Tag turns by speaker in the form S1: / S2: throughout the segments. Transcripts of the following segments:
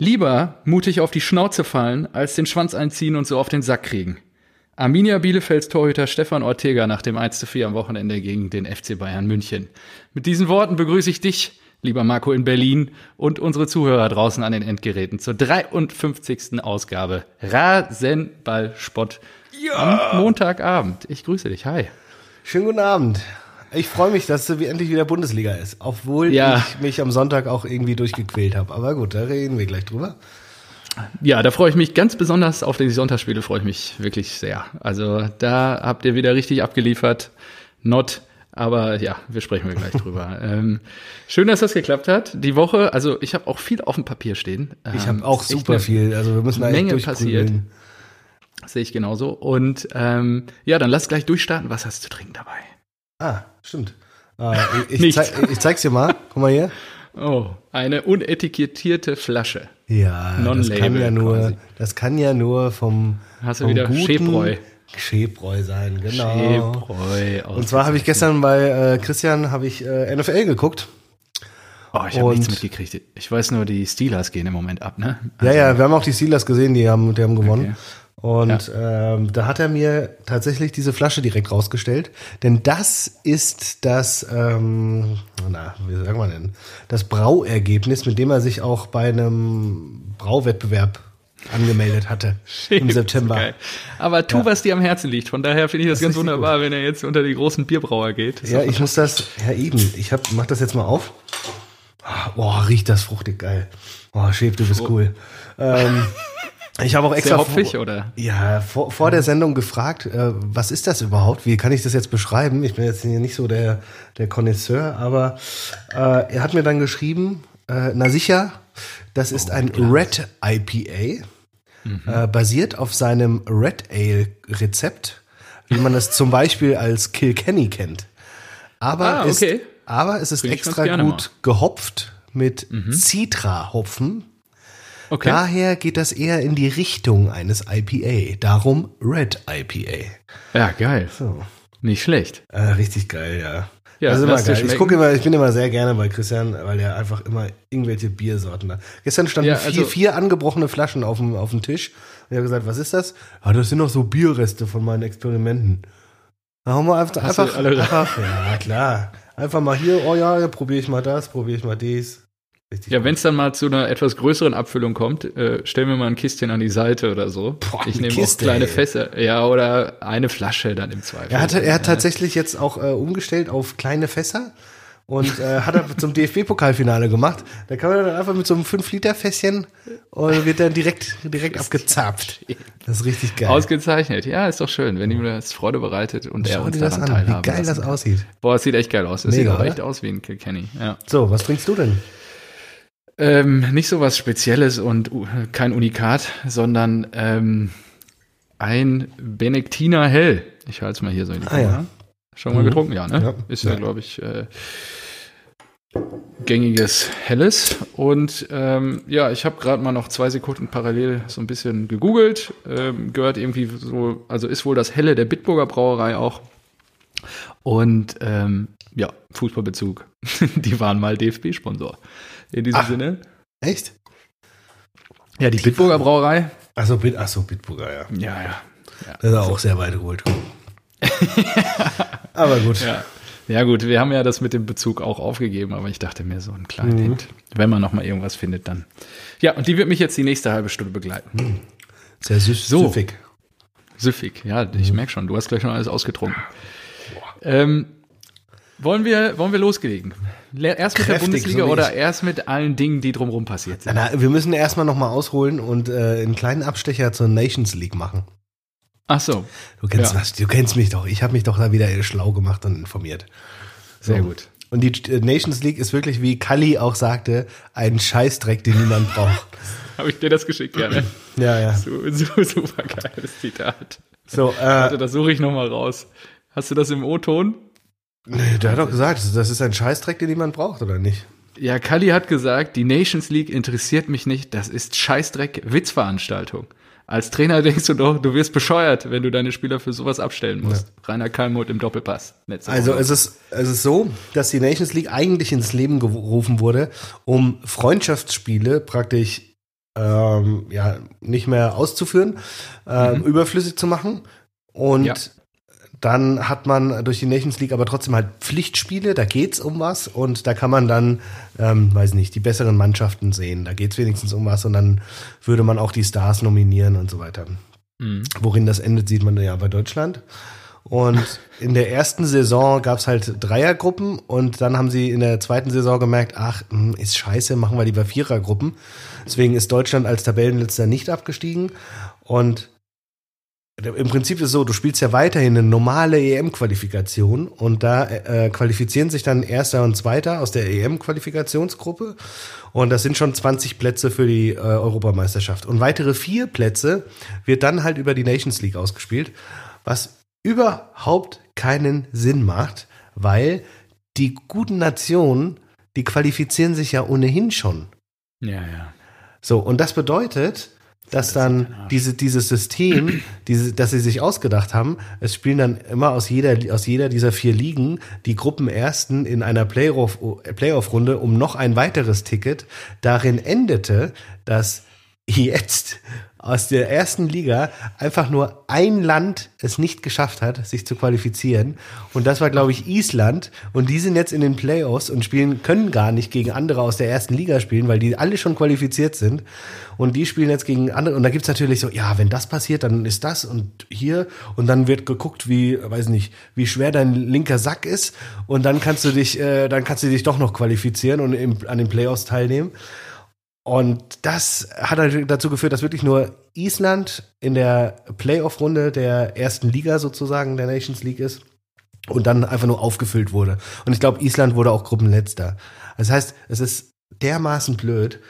S1: Lieber mutig auf die Schnauze fallen, als den Schwanz einziehen und so auf den Sack kriegen. Arminia Bielefelds Torhüter Stefan Ortega nach dem 1 zu 4 am Wochenende gegen den FC Bayern München. Mit diesen Worten begrüße ich dich, lieber Marco in Berlin und unsere Zuhörer draußen an den Endgeräten zur 53. Ausgabe Rasenballspott ja. am Montagabend. Ich grüße dich. Hi.
S2: Schönen guten Abend. Ich freue mich, dass es endlich wieder Bundesliga ist, obwohl ja. ich mich am Sonntag auch irgendwie durchgequält habe. Aber gut, da reden wir gleich drüber.
S1: Ja, da freue ich mich ganz besonders auf die Sonntagsspiele, freue ich mich wirklich sehr. Also da habt ihr wieder richtig abgeliefert. Not, aber ja, wir sprechen wir gleich drüber. ähm, schön, dass das geklappt hat. Die Woche, also ich habe auch viel auf dem Papier stehen.
S2: ich habe ähm, auch super viel. Also wir müssen
S1: eine Menge passiert. Sehe ich genauso. Und ähm, ja, dann lass gleich durchstarten. Was hast du zu trinken dabei?
S2: Ah, stimmt. Äh, ich, ich, zeig, ich zeig's dir mal. Guck mal hier.
S1: Oh, eine unetikettierte Flasche.
S2: Ja, das kann ja nur, quasi. das kann ja nur vom,
S1: Hast du vom wieder Schäbräu.
S2: Schäbräu sein, genau. Schäbräu. Und zwar habe ich gestern bei äh, Christian habe ich äh, NFL geguckt.
S1: Oh, ich habe nichts mitgekriegt. Ich weiß nur, die Steelers gehen im Moment ab, ne?
S2: Also ja, ja, wir haben auch die Steelers gesehen, die haben, die haben gewonnen. Okay. Und ja. ähm, da hat er mir tatsächlich diese Flasche direkt rausgestellt. Denn das ist das, ähm, na, wie sagen wir denn, das Brauergebnis, mit dem er sich auch bei einem Brauwettbewerb angemeldet hatte Schön, im September.
S1: Aber tu, ja. was dir am Herzen liegt. Von daher finde ich das, das ganz wunderbar, gut. wenn er jetzt unter die großen Bierbrauer geht.
S2: ja, ich muss das, ja eben, ich hab, mach das jetzt mal auf. Boah, riecht das fruchtig geil. Boah, Schäf, du bist oh. cool. Ähm, Ich habe auch extra
S1: Sehr hopfig, vor, oder?
S2: Ja, vor, vor der Sendung gefragt, äh, was ist das überhaupt? Wie kann ich das jetzt beschreiben? Ich bin jetzt hier nicht so der der Connoisseur, aber äh, er hat mir dann geschrieben, äh, na sicher, das ist oh, ein klar. Red IPA, mhm. äh, basiert auf seinem Red Ale Rezept, wie man das zum Beispiel als Kilkenny kennt. Aber ah, okay. ist, aber es ist Bring extra gut mal. gehopft mit mhm. Citra-Hopfen Okay. Daher geht das eher in die Richtung eines IPA. Darum Red IPA.
S1: Ja, geil. So. Nicht schlecht.
S2: Äh, richtig geil, ja. Ja, das ist immer geil. Ich gucke immer, ich bin immer sehr gerne bei Christian, weil er einfach immer irgendwelche Biersorten hat. Gestern standen ja, also vier, vier angebrochene Flaschen auf dem, auf dem Tisch. Und ich habe gesagt, was ist das? Ja, das sind noch so Bierreste von meinen Experimenten. Da haben wir einfach, einfach, einfach, ja klar. Einfach mal hier, oh ja, ja probiere ich mal das, probiere ich mal dies.
S1: Richtig ja, wenn es dann mal zu einer etwas größeren Abfüllung kommt, äh, stellen wir mal ein Kistchen an die Seite oder so. Boah, ich nehme auch kleine. Fässer, ja, oder eine Flasche dann im Zweifel.
S2: Er hat, er hat tatsächlich jetzt auch äh, umgestellt auf kleine Fässer und äh, hat er zum DFB-Pokalfinale gemacht. Da kann man dann einfach mit so einem 5-Liter-Fässchen und wird dann direkt, direkt abgezapft. Das ist richtig geil.
S1: Ausgezeichnet. Ja, ist doch schön, wenn ihm das Freude bereitet und Schau er uns daran teilhaben
S2: Wie geil das aussieht.
S1: Boah, es sieht echt geil aus. Das Mega, sieht auch echt aus wie ein Kilkenny. Ja.
S2: So, was trinkst du denn?
S1: Ähm, nicht so was Spezielles und kein Unikat, sondern ähm, ein Benedictiner Hell. Ich halte es mal hier so in die ah. Ja. Schon mal mhm. getrunken, ja, ne? Ja. Ist ja, ja. glaube ich, äh, gängiges Helles. Und ähm, ja, ich habe gerade mal noch zwei Sekunden parallel so ein bisschen gegoogelt. Ähm, gehört irgendwie so, also ist wohl das Helle der Bitburger Brauerei auch. Und ähm, ja, Fußballbezug. Die waren mal DFB-Sponsor in diesem ach, Sinne.
S2: Echt?
S1: Ja, die, Bitburger Brauerei.
S2: Achso, Bit, ach so, Bitburger, ja.
S1: Ja, ja.
S2: ja. Das ist auch sehr weit geholt. aber gut.
S1: Ja. ja. gut, wir haben ja das mit dem Bezug auch aufgegeben, aber ich dachte mir so ein kleiner mhm. Hint. Wenn man noch mal irgendwas findet, dann. Ja, und die wird mich jetzt die nächste halbe Stunde begleiten. Mhm.
S2: Sehr süß, so. süffig.
S1: Süffig, ja, ich mhm. merke schon, du hast gleich schon alles ausgetrunken. Ähm, wollen wir, wollen wir loslegen? Erst mit Kräftig, der Bundesliga so oder erst mit allen Dingen, die drumherum passiert sind?
S2: Na, wir müssen erstmal nochmal ausholen und äh, einen kleinen Abstecher zur Nations League machen.
S1: Ach so.
S2: Du kennst ja. was, du kennst mich doch. Ich habe mich doch da wieder schlau gemacht und informiert.
S1: So. Sehr gut.
S2: Und die äh, Nations League ist wirklich, wie Kalli auch sagte, ein Scheißdreck, den niemand braucht.
S1: habe ich dir das geschickt, ja, ne?
S2: ja, ja.
S1: So, so, super geiles Zitat. So, äh, Warte, das suche ich nochmal raus. Hast du das im O-Ton?
S2: Nee, der hat doch gesagt, das ist ein Scheißdreck, den niemand braucht, oder nicht?
S1: Ja, Kali hat gesagt, die Nations League interessiert mich nicht, das ist Scheißdreck, Witzveranstaltung. Als Trainer denkst du doch, du wirst bescheuert, wenn du deine Spieler für sowas abstellen musst. Ja. Rainer Kalmuth im Doppelpass.
S2: Also es ist, es ist so, dass die Nations League eigentlich ins Leben gerufen wurde, um Freundschaftsspiele praktisch ähm, ja nicht mehr auszuführen, äh, mhm. überflüssig zu machen. Und ja. Dann hat man durch die Nations League aber trotzdem halt Pflichtspiele, da geht's um was und da kann man dann, ähm, weiß nicht, die besseren Mannschaften sehen. Da geht's wenigstens um was und dann würde man auch die Stars nominieren und so weiter. Mhm. Worin das endet, sieht man ja bei Deutschland. Und in der ersten Saison gab's halt Dreiergruppen und dann haben sie in der zweiten Saison gemerkt, ach, hm, ist scheiße, machen wir lieber Vierergruppen. Deswegen ist Deutschland als Tabellenletzter nicht abgestiegen. Und im Prinzip ist es so, du spielst ja weiterhin eine normale EM-Qualifikation und da äh, qualifizieren sich dann Erster und Zweiter aus der EM-Qualifikationsgruppe und das sind schon 20 Plätze für die äh, Europameisterschaft. Und weitere vier Plätze wird dann halt über die Nations League ausgespielt, was überhaupt keinen Sinn macht, weil die guten Nationen, die qualifizieren sich ja ohnehin schon.
S1: Ja, ja.
S2: So, und das bedeutet, dass dann diese, dieses System, diese, dass sie sich ausgedacht haben, es spielen dann immer aus jeder, aus jeder dieser vier Ligen die Gruppenersten in einer Playoff, Playoff-Runde um noch ein weiteres Ticket. Darin endete, dass jetzt aus der ersten Liga einfach nur ein Land es nicht geschafft hat, sich zu qualifizieren. Und das war, glaube ich, Island. Und die sind jetzt in den Playoffs und spielen, können gar nicht gegen andere aus der ersten Liga spielen, weil die alle schon qualifiziert sind. Und die spielen jetzt gegen andere. Und da gibt's natürlich so, ja, wenn das passiert, dann ist das und hier. Und dann wird geguckt, wie, weiß nicht, wie schwer dein linker Sack ist. Und dann kannst du dich, äh, dann kannst du dich doch noch qualifizieren und im, an den Playoffs teilnehmen. Und das hat halt dazu geführt, dass wirklich nur Island in der Playoff-Runde der ersten Liga sozusagen der Nations League ist und dann einfach nur aufgefüllt wurde. Und ich glaube, Island wurde auch Gruppenletzter. Das heißt, es ist dermaßen blöd,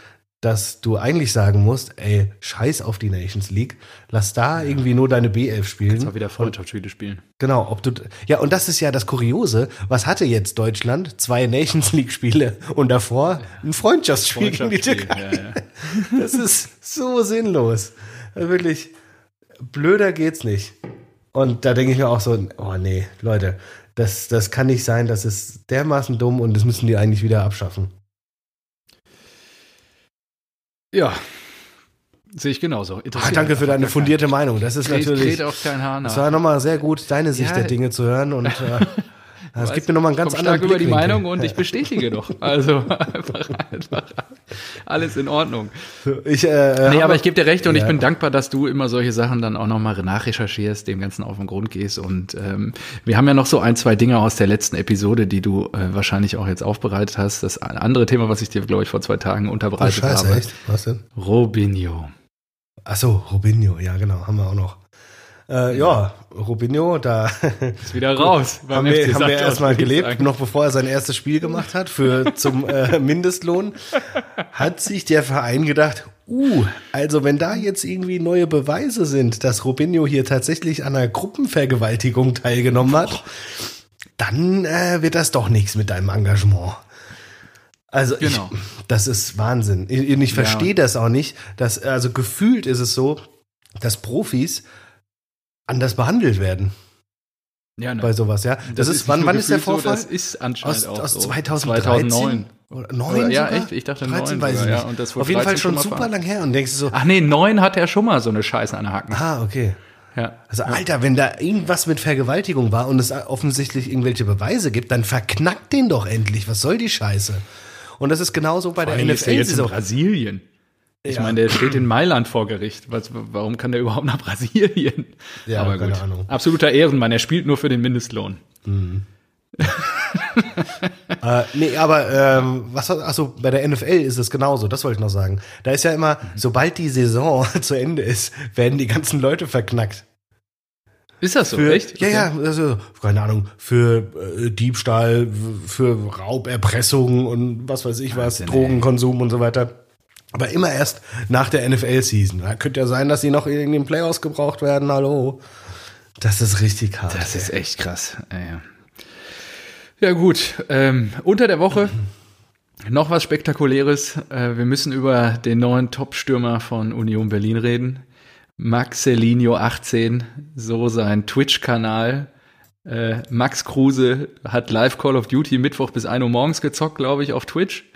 S2: dass du eigentlich sagen musst, ey, scheiß auf die Nations League, lass da ja. irgendwie nur deine B11 spielen. Kannst
S1: auch wieder Freundschaftsspiele spielen.
S2: Genau, ob du, ja, und das ist ja das Kuriose, was hatte jetzt Deutschland? Zwei Nations League Spiele und davor ein Freundschaftsspiel, gegen die Türkei. Ja, ja. Das ist so sinnlos. Wirklich, blöder geht's nicht. Und da denke ich mir auch so, oh nee, Leute, das, das kann nicht sein, das ist dermaßen dumm und das müssen die eigentlich wieder abschaffen.
S1: Ja, Sehe ich genauso.
S2: Ah, danke für deine fundierte Meinung. Das ist natürlich.
S1: Auch kein Haar nach.
S2: Das war nochmal sehr gut, deine Sicht ja, der Dinge zu hören. Und äh, das gibt mir nochmal einen ganz anderen
S1: Blick. über die Meinung und ich bestätige doch. Also einfach, einfach alles in Ordnung. Ich, äh, nee, aber ich gebe dir recht und ja. ich bin dankbar, dass du immer solche Sachen dann auch nochmal nachrecherchierst, dem Ganzen auf den Grund gehst. Und ähm, wir haben ja noch so ein, zwei Dinge aus der letzten Episode, die du äh, wahrscheinlich auch jetzt aufbereitet hast. Das andere Thema, was ich dir, glaube ich, vor zwei Tagen unterbreitet oh, Scheiße, habe. Echt?
S2: Was denn?
S1: Robinho.
S2: Ach so, Robinho, ja genau, haben wir auch noch. Äh, ja, Robinho, da
S1: ist wieder raus.
S2: haben wir, haben wir erstmal gelebt, sagen. noch bevor er sein erstes Spiel gemacht hat für zum äh, Mindestlohn, hat sich der Verein gedacht, uh, also wenn da jetzt irgendwie neue Beweise sind, dass Robinho hier tatsächlich an einer Gruppenvergewaltigung teilgenommen hat, dann äh, wird das doch nichts mit deinem Engagement. Also genau. ich, das ist Wahnsinn. Ich, ich verstehe ja. das auch nicht. Dass, also gefühlt ist es so, dass Profis anders behandelt werden. Ja, ne. Bei sowas, ja. Das, das ist, wann, wann ist der Vorfall?
S1: So, das ist anscheinend
S2: aus, aus 2013? 2009.
S1: Oder 9
S2: Ja,
S1: echt? Ich dachte
S2: 13 9 weiß sogar, ich nicht. Ja, und das Auf jeden Fall schon super lang her und denkst du so.
S1: Ach nee, 9 hat er schon mal so eine Scheiße an der Haken.
S2: Ah, okay. Ja. Also Alter, wenn da irgendwas mit Vergewaltigung war und es offensichtlich irgendwelche Beweise gibt, dann verknackt den doch endlich. Was soll die Scheiße? Und das ist genauso bei Vor der NFL. Ist
S1: jetzt in Brasilien. Ich ja. meine, der steht in Mailand vor Gericht. Was, warum kann der überhaupt nach Brasilien?
S2: Ja, aber gut. Ahnung.
S1: Absoluter Ehrenmann. Er spielt nur für den Mindestlohn.
S2: Mhm. äh, nee, aber ähm, was achso, bei der NFL ist es genauso, das wollte ich noch sagen. Da ist ja immer, sobald die Saison zu Ende ist, werden die ganzen Leute verknackt.
S1: Ist das so,
S2: für,
S1: echt?
S2: Ja, ja, also, keine Ahnung, für äh, Diebstahl, für Rauberpressung und was weiß ich was, Drogenkonsum und so weiter. Aber immer erst nach der NFL-Season. Da könnte ja sein, dass sie noch in den Playoffs gebraucht werden. Hallo. Das ist richtig hart.
S1: Das ist echt krass. Ja, ja gut. Ähm, unter der Woche noch was Spektakuläres. Äh, wir müssen über den neuen Top-Stürmer von Union Berlin reden. Maxelinho 18, so sein Twitch-Kanal. Äh, Max Kruse hat Live Call of Duty Mittwoch bis 1 Uhr morgens gezockt, glaube ich, auf Twitch.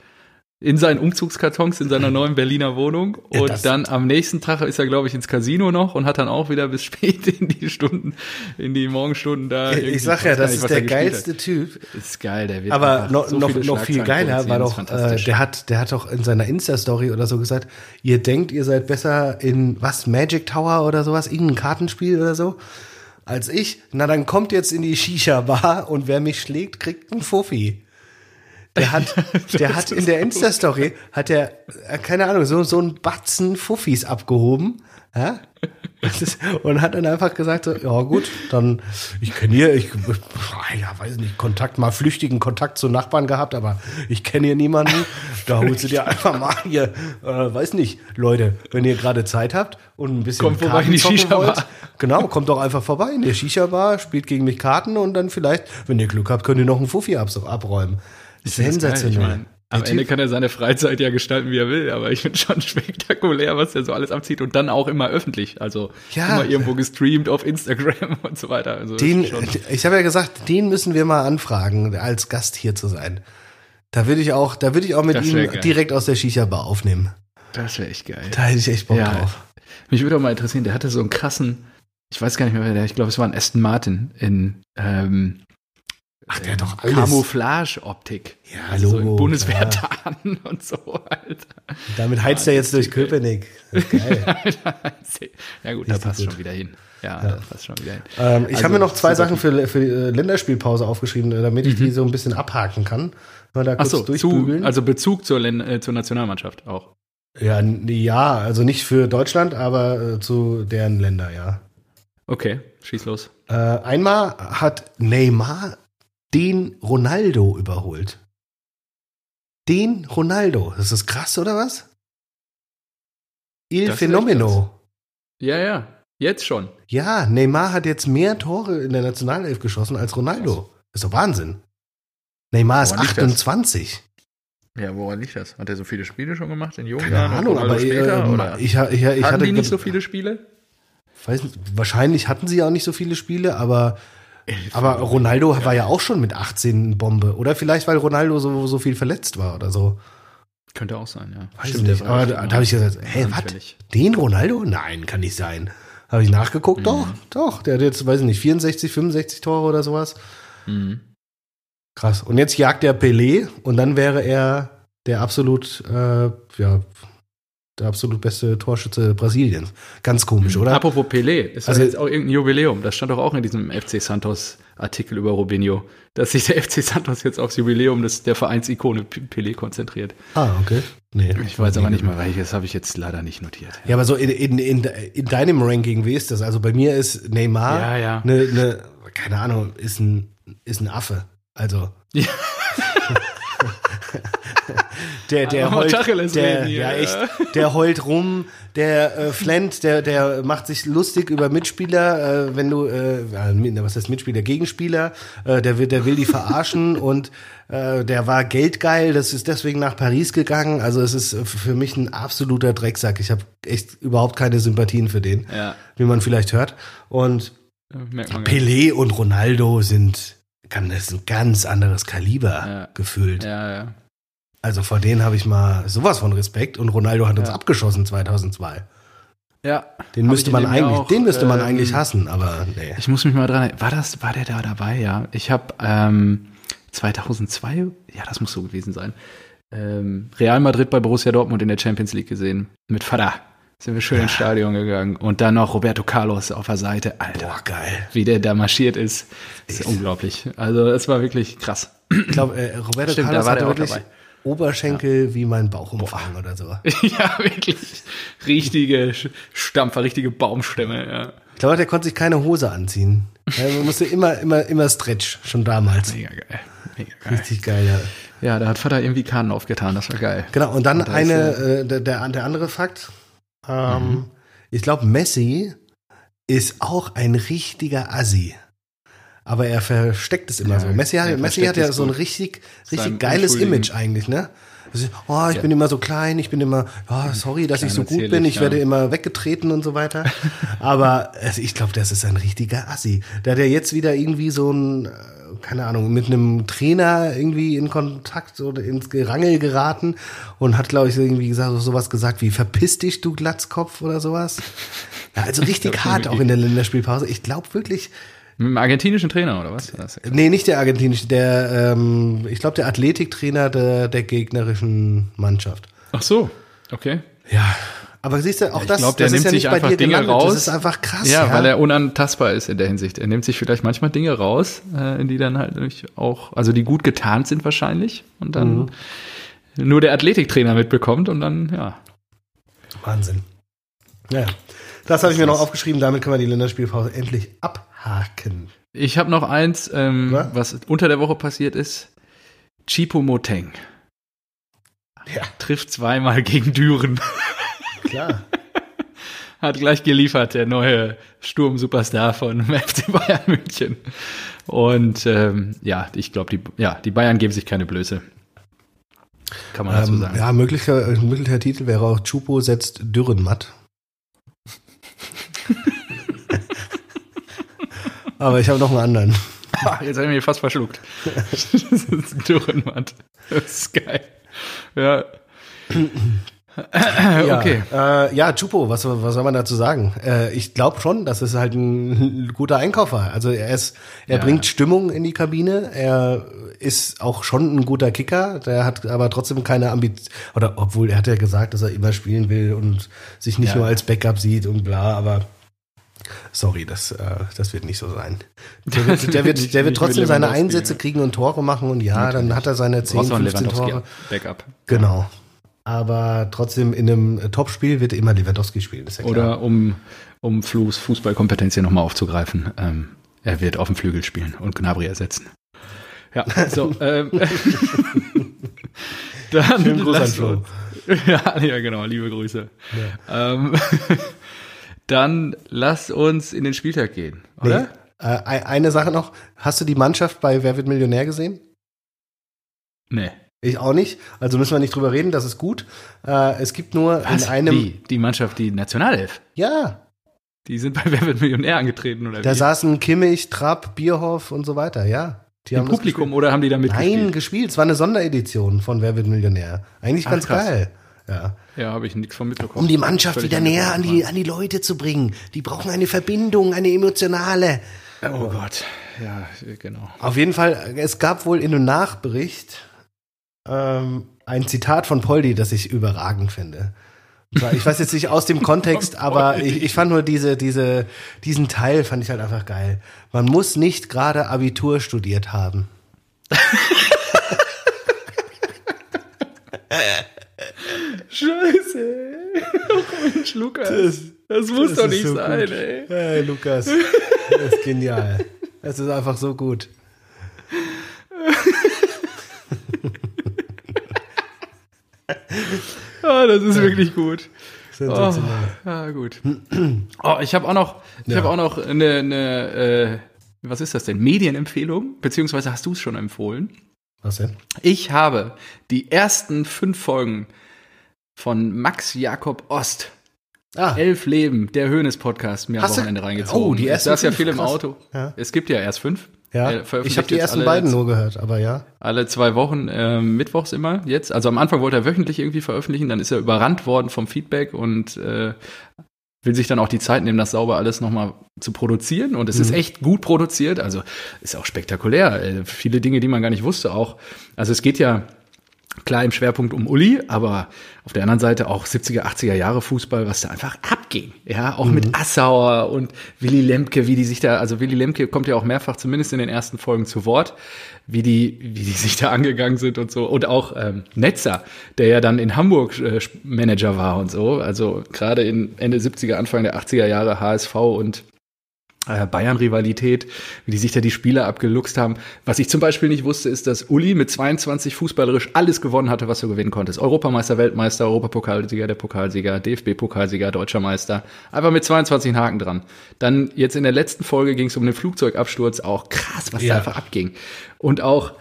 S1: In seinen Umzugskartons in seiner neuen Berliner Wohnung.
S2: Ja,
S1: und dann am nächsten Tag ist er, glaube ich, ins Casino noch und hat dann auch wieder bis spät in die Stunden, in die Morgenstunden da.
S2: Ich sag ja, das ist der
S1: er
S2: geilste Typ.
S1: Ist geil, der wird
S2: Aber noch,
S1: so
S2: noch, noch viel geiler war doch, äh, der hat, der hat doch in seiner Insta-Story oder so gesagt, ihr denkt, ihr seid besser in was, Magic Tower oder sowas, irgendein Kartenspiel oder so, als ich. Na, dann kommt jetzt in die Shisha-Bar und wer mich schlägt, kriegt einen Fuffi. Der hat, der hat in der Insta-Story, hat er, äh, keine Ahnung, so, so einen Batzen Fuffis abgehoben. Ja? Und hat dann einfach gesagt, so, ja gut, dann, ich kenne hier, ich, ja, weiß nicht, Kontakt, mal flüchtigen Kontakt zu Nachbarn gehabt, aber ich kenne hier niemanden. Da holst du dir einfach mal hier, äh, weiß nicht, Leute, wenn ihr gerade Zeit habt und ein bisschen
S1: Kommt vorbei in die Shisha-Bar.
S2: Genau, kommt doch einfach vorbei in der Shisha-Bar, spielt gegen mich Karten und dann vielleicht, wenn ihr Glück habt, könnt ihr noch einen Fuffi ab, abräumen.
S1: Ich.
S2: Sensationell.
S1: Ich mein, am
S2: Der
S1: Ende
S2: Typ-
S1: kann er seine Freizeit ja gestalten, wie er will, aber ich finde schon spektakulär, was er so alles abzieht und dann auch immer öffentlich. Also
S2: Ja.
S1: immer irgendwo gestreamt auf Instagram und so weiter. Also
S2: Den, ich habe ja gesagt, den müssen wir mal anfragen, als Gast hier zu sein. Da würde ich auch, da würde ich auch mit ihm
S1: geil.
S2: direkt aus der Shisha-Bar aufnehmen.
S1: das wäre echt geil.
S2: Da hätte ich echt Bock
S1: Ja.
S2: drauf.
S1: Mich würde auch mal interessieren, der hatte so einen krassen, ich weiß gar nicht mehr, wer der, ich glaube, es war ein Aston Martin in ähm,
S2: Ach, der hat doch alles.
S1: Camouflage-Optik.
S2: Ja,
S1: also so
S2: Logo,
S1: in Bundeswehrtarnen und so, Alter.
S2: Damit heizt er jetzt durch Köpenick. Geil.
S1: ja gut, da passt
S2: gut.
S1: schon wieder hin. Ja, das passt schon wieder hin.
S2: ähm, ich
S1: Also,
S2: habe mir noch zwei Sachen für, für die äh, Länderspielpause aufgeschrieben, äh, damit ich die so ein bisschen abhaken kann. Mal da
S1: Ach
S2: kurz
S1: so, zu,
S2: durchbügeln.
S1: also Bezug zur, äh, zur Nationalmannschaft auch.
S2: ja, ja, also nicht für Deutschland, aber äh, zu deren Länder, ja.
S1: Okay, schieß los.
S2: Äh, einmal hat Neymar den Ronaldo überholt. Den Ronaldo. Das ist krass, oder was? Il
S1: Das ist
S2: Fenomeno.
S1: Ja, ja, jetzt schon.
S2: Ja, Neymar hat jetzt mehr Tore in der Nationalelf geschossen als Ronaldo. ist doch Wahnsinn. Neymar ist
S1: Woran das?
S2: 28.
S1: Ja, woran liegt das? Hat er so viele Spiele schon gemacht in jungen
S2: Keine
S1: Jahren?
S2: Ahnung, aber
S1: später,
S2: äh,
S1: oder?
S2: ich, ich, ich
S1: Hatten
S2: hatte
S1: die nicht so viele Spiele?
S2: weiß wahrscheinlich hatten sie auch nicht so viele Spiele, aber aber Ronaldo war ja auch schon mit 18 Bombe. Oder vielleicht, weil Ronaldo so, so viel verletzt war oder so.
S1: Könnte auch sein, ja.
S2: Weiß
S1: Stimmt,
S2: nicht, aber
S1: ja
S2: da, da habe ich gesagt, hä, was? Den Ronaldo? Nein, kann nicht sein. Habe ich nachgeguckt,
S1: Mhm.
S2: doch, doch. Der hat jetzt, weiß ich nicht, 64, 65 Tore oder sowas.
S1: Mhm.
S2: Krass. Und jetzt jagt der Pelé und dann wäre er der absolut, äh, ja, der absolut beste Torschütze Brasiliens. Ganz komisch, oder?
S1: Apropos Pelé, ist
S2: Also-
S1: jetzt auch irgendein Jubiläum. Das stand doch auch in diesem FC Santos Artikel über Robinho, dass sich der FC Santos jetzt aufs Jubiläum des, der Vereinsikone Pelé konzentriert.
S2: Ah, okay. Nee.
S1: Ich weiß aber nicht mal welches, habe ich jetzt leider nicht notiert.
S2: Ja, aber so in, in, in, in deinem Ranking, wie ist das? Also bei mir ist Neymar,
S1: Ja, ja.
S2: Ne, ne, keine Ahnung, ist ein, ist ein Affe. Also.
S1: Ja.
S2: der, der heult, der, ja, echt, der heult rum, der äh, flennt, der, der macht sich lustig über Mitspieler, äh, wenn du, äh, was heißt Mitspieler, Gegenspieler, äh, der will, der will die verarschen und äh, der war geldgeil, das ist deswegen nach Paris gegangen. Also es ist für mich ein absoluter Drecksack. Ich habe echt überhaupt keine Sympathien für den,
S1: Ja,
S2: wie man vielleicht hört. Und. Pelé und Ronaldo sind, kann das ein ganz anderes Kaliber
S1: Ja.
S2: gefühlt.
S1: Ja, ja.
S2: Also vor denen habe ich mal sowas von Respekt und Ronaldo hat uns
S1: Ja.
S2: abgeschossen 2002.
S1: Ja.
S2: Den müsste man eigentlich,
S1: auch,
S2: den müsste man
S1: ähm,
S2: eigentlich hassen, aber nee.
S1: Ich muss mich mal dran. War das, war der da dabei? Ja. Ich habe ähm, 2002, ja, das muss so gewesen sein. Ähm, Real Madrid bei Borussia Dortmund in der Champions League gesehen. Mit Vater. Sind wir schön ins Stadion gegangen. Und dann noch Roberto Carlos auf der Seite. Alter,
S2: Boah, geil.
S1: wie der da marschiert ist. ist unglaublich. Also, es war wirklich krass.
S2: Ich glaube, äh, Roberto
S1: Stimmt, da
S2: Carlos
S1: war
S2: hatte
S1: der auch
S2: wirklich
S1: dabei.
S2: Oberschenkel wie mein Bauchumfang oder so.
S1: ja, wirklich. Richtige Stampfer, richtige Baumstämme. Ja.
S2: Ich glaube, der konnte sich keine Hose anziehen. Ja, man musste immer, immer, immer Stretch, schon damals.
S1: Mega geil. Mega geil.
S2: Richtig geil, ja.
S1: Ja, da hat Vater irgendwie Kahn aufgetan. Das war geil.
S2: Genau, und dann
S1: Und
S2: eine, äh, der, der, der andere Fakt. Ähm,
S1: Mhm.
S2: Ich glaube, Messi ist auch ein richtiger Assi. Aber er versteckt es immer
S1: Ja,
S2: so. Messi hat, Messi hat ja so ein richtig, richtig geiles Image eigentlich, ne? Also, oh, ich bin immer so klein, ich bin immer, oh, sorry, dass ich so gut bin, ich
S1: ja.
S2: werde immer weggetreten und so weiter. Aber also ich glaube, das ist ein richtiger Assi. Da hat er jetzt wieder irgendwie so ein, äh, keine Ahnung, mit einem Trainer irgendwie in Kontakt oder ins Gerangel geraten und hat, glaube ich, irgendwie gesagt, sowas gesagt wie, verpiss dich, du Glatzkopf oder sowas. Ja, also richtig hart auch in der Länderspielpause. Ich glaube wirklich,
S1: Mit dem argentinischen Trainer, oder was? Das-
S2: Nee, nicht der argentinische, der, ähm, ich glaube, der Athletiktrainer der, der gegnerischen Mannschaft.
S1: Ach so, okay.
S2: Ja. Aber siehst du, auch
S1: Ich
S2: das,
S1: glaube, der
S2: das
S1: nimmt
S2: ist ja
S1: sich
S2: nicht bei
S1: einfach
S2: dir
S1: Dinge
S2: gelandet.
S1: raus.
S2: Das ist einfach krass.
S1: Ja, weil er unantastbar ist in der Hinsicht. Er nimmt sich vielleicht manchmal Dinge raus, äh, die dann halt auch, also die gut getarnt sind wahrscheinlich und dann
S2: Mhm.
S1: nur der Athletiktrainer mitbekommt und dann, ja.
S2: Wahnsinn. Naja. Das habe ich mir noch aufgeschrieben, damit können wir die Länderspielpause endlich abhaken.
S1: Ich habe noch eins, ähm,
S2: Was?
S1: unter der Woche passiert ist. Chipo Moteng
S2: Ja,
S1: trifft zweimal gegen Düren.
S2: klar.
S1: Hat gleich geliefert, der neue Sturm-Superstar von FC Bayern München. Und ähm, ja, ich glaube, die, ja, die Bayern geben sich keine Blöße. Kann man dazu
S2: ähm,
S1: sagen.
S2: ja, möglicher, möglicher Titel wäre auch Chupo setzt Dürrenmatt. Aber ich habe noch einen anderen.
S1: Ah, Jetzt habe ich mich fast verschluckt. das ist ein Dürrenmatt. Das ist geil. Ja.
S2: Ja,
S1: okay.
S2: Äh, ja, Chupo, was, was soll man dazu sagen? Äh, ich glaube schon, dass es halt ein guter Einkauf war. Also er ist, er
S1: Ja.
S2: bringt Stimmung in die Kabine. Er ist auch schon ein guter Kicker. Der hat aber trotzdem keine Ambition. Oder obwohl er hat ja gesagt, dass er immer spielen will und sich nicht
S1: Ja.
S2: nur als Backup sieht und bla. Aber sorry, das, äh, das wird nicht so sein. Der wird, der wird, der wird trotzdem seine Einsätze
S1: ja.
S2: kriegen und Tore machen und ja, dann hat er seine 10,
S1: Brauchst noch einen
S2: 15
S1: Lewandowski
S2: Tore.
S1: Backup.
S2: Genau. Aber trotzdem in einem Topspiel wird immer Lewandowski spielen, ist ja klar.
S1: Oder um, um Flus Fußballkompetenz hier nochmal aufzugreifen. Ähm, er wird auf dem Flügel spielen und Gnabry ersetzen. Ja, so. ähm, dann
S2: Schönen Gruß an Flo.
S1: Ja, ja, genau, liebe Grüße. Ähm, dann lass uns in den Spieltag gehen, oder?
S2: Nee. Äh, ein- eine Sache noch. Hast du die Mannschaft bei Wer wird Millionär gesehen?
S1: Nee.
S2: Ich auch nicht. Also müssen wir nicht drüber reden, das ist gut. Äh, es gibt nur
S1: Was?
S2: in einem.
S1: Die, die Mannschaft, die Nationalelf.
S2: Ja,
S1: Die sind bei Wer wird Millionär angetreten, oder
S2: da
S1: wie?
S2: saßen Kimmich, Trapp, Bierhoff und so weiter, ja. Die
S1: Im Publikum oder haben die da
S2: gespielt. Nein,
S1: mitgespielt?
S2: gespielt. Es war eine Sonderedition von Wer wird Millionär. Eigentlich
S1: Ach,
S2: ganz
S1: krass.
S2: geil. Ja.
S1: Ja, habe ich nichts von mitbekommen.
S2: Um die Mannschaft wieder näher an die, an die Leute zu bringen. Die brauchen eine Verbindung, eine emotionale.
S1: Oh Gott, ja, genau.
S2: Auf jeden Fall, es gab wohl in einem Nachbericht ähm, ein Zitat von Poldi, das ich überragend finde. Ich weiß jetzt nicht aus dem Kontext, aber ich, ich fand nur diese, diese, diesen Teil fand ich halt einfach geil. Man muss nicht gerade Abitur studiert haben.
S1: Scheiße. Oh Mensch, Lukas. Das, muss
S2: Das
S1: doch nicht
S2: so
S1: sein,
S2: gut.
S1: ey.
S2: Hey, Lukas, das ist genial. Das ist einfach so gut.
S1: Ah, das ist wirklich gut. Oh,
S2: Sensationell.
S1: ja, gut. Oh, ich habe auch noch, ich
S2: Ja.
S1: habe auch noch eine, eine äh, was ist das denn? Medienempfehlung? Beziehungsweise hast du es schon empfohlen?
S2: Was denn?
S1: Ich habe die ersten fünf Folgen von Max Jakob Ost.
S2: Ah,
S1: Elf Leben, der Höhnes-Podcast, mir am
S2: Hast du-
S1: Wochenende reingezogen.
S2: Oh, die
S1: Ich
S2: ersten
S1: saß ja viel im
S2: krass.
S1: Auto.
S2: Ja.
S1: Es gibt ja erst fünf.
S2: ja.
S1: Veröffentlicht
S2: Ich habe die ersten
S1: alle
S2: beiden nur gehört, aber ja.
S1: alle zwei Wochen ähm, mittwochs immer jetzt. Also am Anfang wollte er wöchentlich irgendwie veröffentlichen, dann ist er überrannt worden vom Feedback und äh, will sich dann auch die Zeit nehmen, das sauber alles nochmal zu produzieren. Und es ist echt gut produziert, also ist auch spektakulär. Äh, viele Dinge, die man gar nicht wusste auch. Also es geht ja klar im Schwerpunkt um Uli, aber auf der anderen Seite auch 70er, 80er Jahre Fußball, was da einfach abging. Ja, auch mit Assauer und Willy Lemke, wie die sich da, also Willy Lemke kommt ja auch mehrfach zumindest in den ersten Folgen zu Wort, wie die, wie die sich da angegangen sind und so. Und auch ähm, Netzer, der ja dann in Hamburg äh, Manager war und so. Also gerade in Ende 70er, Anfang der 80er Jahre HSV und Bayern-Rivalität, wie die sich da die Spiele abgeluchst haben. Was ich zum Beispiel nicht wusste, ist, dass Uli mit 22 fußballerisch alles gewonnen hatte, was du gewinnen konntest. Europameister, Weltmeister, Europapokalsieger, der Pokalsieger, DFB-Pokalsieger, Deutscher Meister. Einfach mit 22 einen Haken dran. Dann jetzt in der letzten Folge ging es um den Flugzeugabsturz. Auch krass, was
S2: Ja.
S1: da einfach abging. Und auch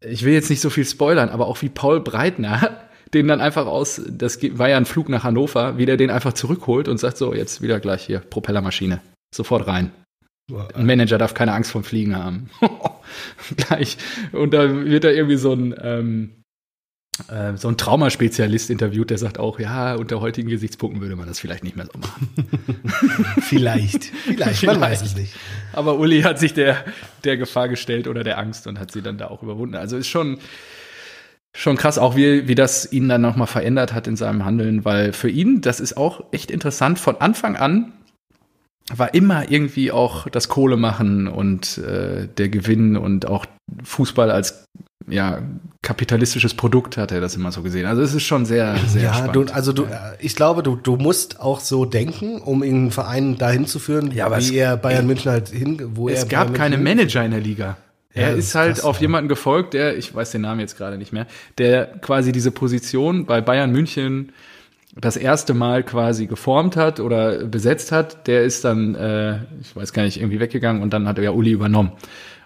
S1: ich will jetzt nicht so viel spoilern, aber auch wie Paul Breitner den dann einfach aus, das war ja ein Flug nach Hannover, wie der den einfach zurückholt und sagt so, jetzt wieder gleich hier, Propellermaschine, sofort rein. Ein Manager darf keine Angst vom Fliegen haben. gleich. Und da wird da irgendwie so ein, ähm, äh, so ein Traumaspezialist interviewt, der sagt auch, ja, unter heutigen Gesichtspunkten würde man das vielleicht nicht mehr so machen.
S2: vielleicht, vielleicht, man weiß es nicht.
S1: Aber Uli hat sich der, der Gefahr gestellt oder der Angst und hat sie dann da auch überwunden. Also ist schon, schon krass, auch wie, wie das ihn dann nochmal verändert hat in seinem Handeln, weil für ihn, das ist auch echt interessant, von Anfang an war immer irgendwie auch das Kohle machen und äh, der Gewinn und auch Fußball als ja, kapitalistisches Produkt hat er das immer so gesehen. Also es ist schon sehr, sehr
S2: ja,
S1: spannend.
S2: Du, also du, ich glaube, du, du musst auch so denken, um einen Verein dahin zu führen,
S1: ja,
S2: wie
S1: es,
S2: er Bayern München halt hin, wo
S1: es
S2: er
S1: gab keine Manager in der Liga. Er
S2: Ja,
S1: ist halt
S2: krass,
S1: auf
S2: ja.
S1: jemanden gefolgt, der, ich weiß den Namen jetzt gerade nicht mehr, der quasi diese Position bei Bayern München das erste Mal quasi geformt hat oder besetzt hat. Der ist dann, äh, ich weiß gar nicht, irgendwie weggegangen und dann hat er ja Uli übernommen.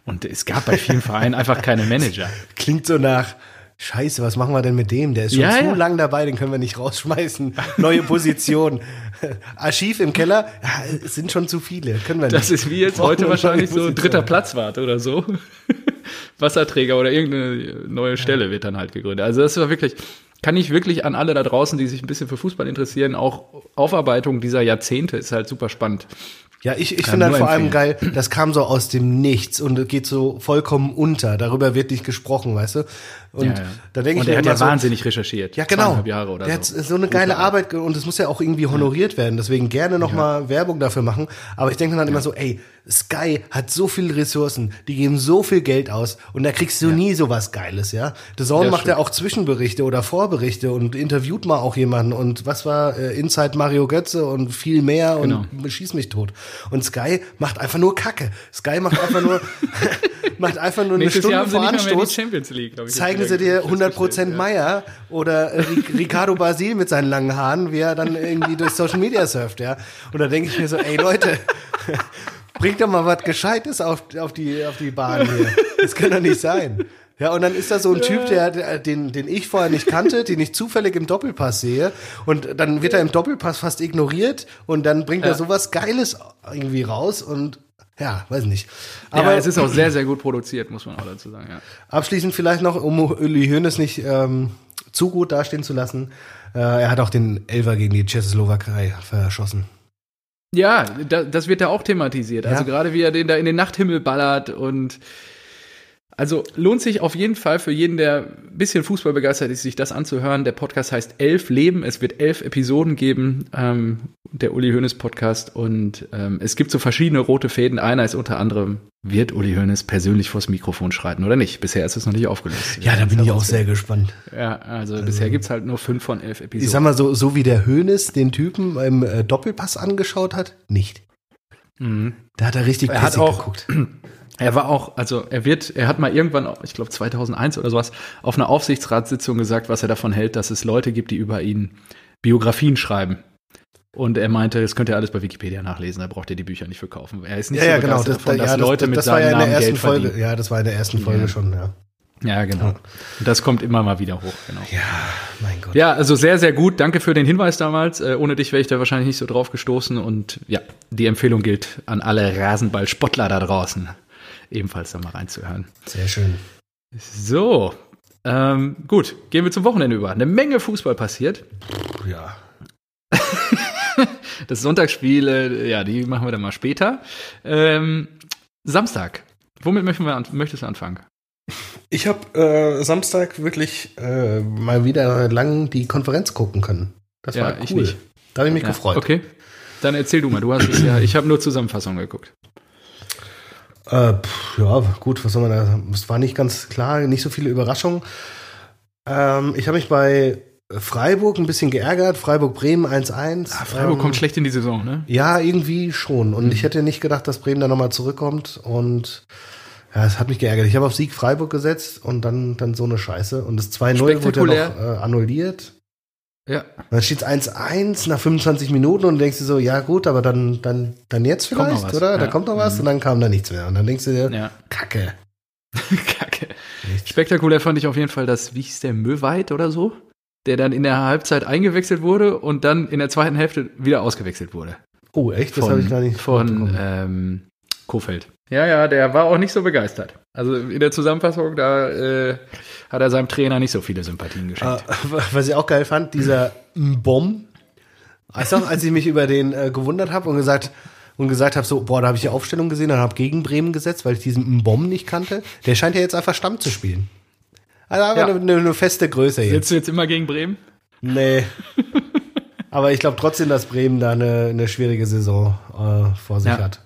S1: Und es gab bei vielen Vereinen einfach keine Manager.
S2: Klingt so nach, scheiße, was machen wir denn mit dem? Der ist schon
S1: Ja,
S2: zu
S1: ja.
S2: lang dabei, den können wir nicht rausschmeißen. Neue Position. Archiv im Keller, ja, es sind schon zu viele, können wir nicht.
S1: Das ist wie jetzt
S2: Brauchen
S1: heute wahrscheinlich so dritter Platzwart oder so. Wasserträger oder irgendeine neue Stelle wird dann halt gegründet. Also das war wirklich, kann ich wirklich an alle da draußen, die sich ein bisschen für Fußball interessieren, auch Aufarbeitung dieser Jahrzehnte ist halt super spannend.
S2: Ja, ich, ich finde halt vor allem geil, das kam so aus dem Nichts und geht so vollkommen unter. Darüber wird nicht gesprochen, weißt du? Und
S1: Ja, ja.
S2: da denke
S1: Und
S2: ich
S1: der
S2: mir
S1: hat ja
S2: so,
S1: wahnsinnig recherchiert.
S2: Ja, genau.
S1: Jahre oder
S2: der hat
S1: so.
S2: so eine geile Arbeit und es muss ja auch irgendwie honoriert werden. Deswegen gerne nochmal mal Werbung dafür machen. Aber ich denke dann immer so, ey, Sky hat so viele Ressourcen, die geben so viel Geld aus und da kriegst du nie sowas Geiles, ja. The Zone
S1: Ja,
S2: macht ja
S1: stimmt.
S2: auch Zwischenberichte oder Vorberichte und interviewt mal auch jemanden und was war äh, Inside Mario Götze und viel mehr
S1: Genau.
S2: und schieß mich tot. Und Sky macht einfach nur Kacke. Sky macht einfach nur macht einfach nur eine Stunde vor Anstoß
S1: Champions League,
S2: zeigen sie
S1: wieder
S2: dir 100%
S1: festgestellt, ja.
S2: Meier oder äh, Ri- Ricardo Basil mit seinen langen Haaren, wie er dann irgendwie durch Social Media surft, ja. Und da denke ich mir so, ey Leute, bringt doch mal was Gescheites auf, auf, die, auf die Bahn hier. Das kann doch nicht sein. Ja, und dann ist da so ein Typ, der, der, den, den ich vorher nicht kannte, den ich zufällig im Doppelpass sehe. Und dann wird er im Doppelpass fast ignoriert und dann bringt er
S1: Ja.
S2: sowas Geiles irgendwie raus und ja, weiß nicht.
S1: Aber ja, es ist auch sehr, sehr gut produziert, muss man auch dazu sagen. Ja.
S2: Abschließend vielleicht noch, um Uli Hoeneß nicht ähm, zu gut dastehen zu lassen. Äh, er hat auch den Elfer gegen die Tschechoslowakei verschossen.
S1: Ja, da, das wird da auch thematisiert. Also
S2: Ja.
S1: gerade wie er den da in den Nachthimmel ballert und also lohnt sich auf jeden Fall für jeden, der ein bisschen Fußball begeistert ist, sich das anzuhören. Der Podcast heißt Elf Leben. Es wird elf Episoden geben, ähm, der Uli Hoeneß Podcast. Und ähm, es gibt so verschiedene rote Fäden. Einer ist unter anderem, wird Uli Hoeneß persönlich vors Mikrofon schreiten oder nicht? Bisher ist es noch nicht aufgelöst.
S2: Ja, da bin ich auch sehr gespannt.
S1: Ja, also, bisher gibt's halt nur fünf von elf Episoden.
S2: Ich sag mal so, so wie der Hoeneß den Typen im äh, Doppelpass angeschaut hat, nicht.
S1: Mhm.
S2: Da hat er richtig
S1: Er hat auch-
S2: geguckt.
S1: Er war auch, also er wird, er hat mal irgendwann, ich glaube 2001 oder sowas, auf einer Aufsichtsratssitzung gesagt, was er davon hält, dass es Leute gibt, die über ihn Biografien schreiben. Und er meinte, das könnt ihr alles bei Wikipedia nachlesen, da braucht ihr die Bücher nicht für kaufen. Er ist nicht
S2: Ja, ja,
S1: so
S2: genau.
S1: begeistert
S2: Das,
S1: davon, dass
S2: ja, das,
S1: Leute
S2: das,
S1: mit
S2: das war
S1: seinem
S2: ja in der
S1: Namen
S2: ersten
S1: Geld
S2: Folge.
S1: verdienen.
S2: Ja, das war in der ersten Folge
S1: Ja.
S2: schon, ja.
S1: Ja, genau. Und das kommt immer mal wieder hoch, genau.
S2: Ja, mein Gott.
S1: Ja, also sehr, sehr gut. Danke für den Hinweis damals. Äh, ohne dich wäre ich da wahrscheinlich nicht so drauf gestoßen. Und ja, die Empfehlung gilt an alle Rasenballspottler da draußen, ebenfalls da mal reinzuhören.
S2: Sehr schön.
S1: So, ähm, gut, gehen wir zum Wochenende über. Eine Menge Fußball passiert.
S2: Ja.
S1: Das Sonntagsspiel, ja, die machen wir dann mal später. Ähm, Samstag. Womit möchten wir an möchtest du anfangen?
S2: Ich habe äh, Samstag wirklich äh, mal wieder lang die Konferenz gucken können. Das
S1: Ja,
S2: war cool.
S1: ich nicht.
S2: Da habe ich mich
S1: Ja,
S2: gefreut.
S1: Okay. Dann erzähl du mal. Du hast es ja. Ich habe nur Zusammenfassung geguckt.
S2: Äh, pff, ja, gut, was soll man da? Es war nicht ganz klar, nicht so viele Überraschungen. Ähm, ich habe mich bei Freiburg ein bisschen geärgert. Freiburg-Bremen 1-1.
S1: Ah, Freiburg
S2: ähm,
S1: kommt schlecht in die Saison, ne?
S2: Ja, irgendwie schon. Und ich hätte nicht gedacht, dass Bremen da nochmal zurückkommt. Und ja, es hat mich geärgert. Ich habe auf Sieg Freiburg gesetzt und dann, dann so eine Scheiße. Und das 2-0 wurde ja noch äh, annulliert.
S1: Ja.
S2: Dann steht es 1-1 nach 25 Minuten und denkst du so, ja gut, aber dann, dann, dann jetzt vielleicht, oder? Da
S1: Ja.
S2: kommt noch was
S1: Mhm.
S2: und dann kam da nichts mehr. Und dann denkst du dir,
S1: Ja.
S2: Kacke.
S1: Kacke.
S2: Echt
S1: Spektakulär fand ich auf jeden Fall das, wie hieß der, Möweit oder so? Der dann in der Halbzeit eingewechselt wurde und dann in der zweiten Hälfte wieder ausgewechselt wurde.
S2: Oh, echt? Das habe ich gar nicht.
S1: Von ähm, Kofeld. Ja, ja, der war auch nicht so begeistert. Also in der Zusammenfassung, da äh, hat er seinem Trainer nicht so viele Sympathien geschenkt.
S2: Äh, was ich auch geil fand, dieser Mbom. Weißt du, als ich mich über den äh, gewundert habe und gesagt und gesagt habe, so, boah, da habe ich die Aufstellung gesehen, dann habe gegen Bremen gesetzt, weil ich diesen Mbom nicht kannte. Der scheint ja jetzt einfach Stamm zu spielen. Also einfach
S1: Ja.
S2: eine, eine feste Größe jetzt.
S1: Sitzt du jetzt immer gegen Bremen?
S2: Nee. Aber ich glaube trotzdem, dass Bremen da eine, eine schwierige Saison äh, vor sich
S1: Ja.
S2: hat.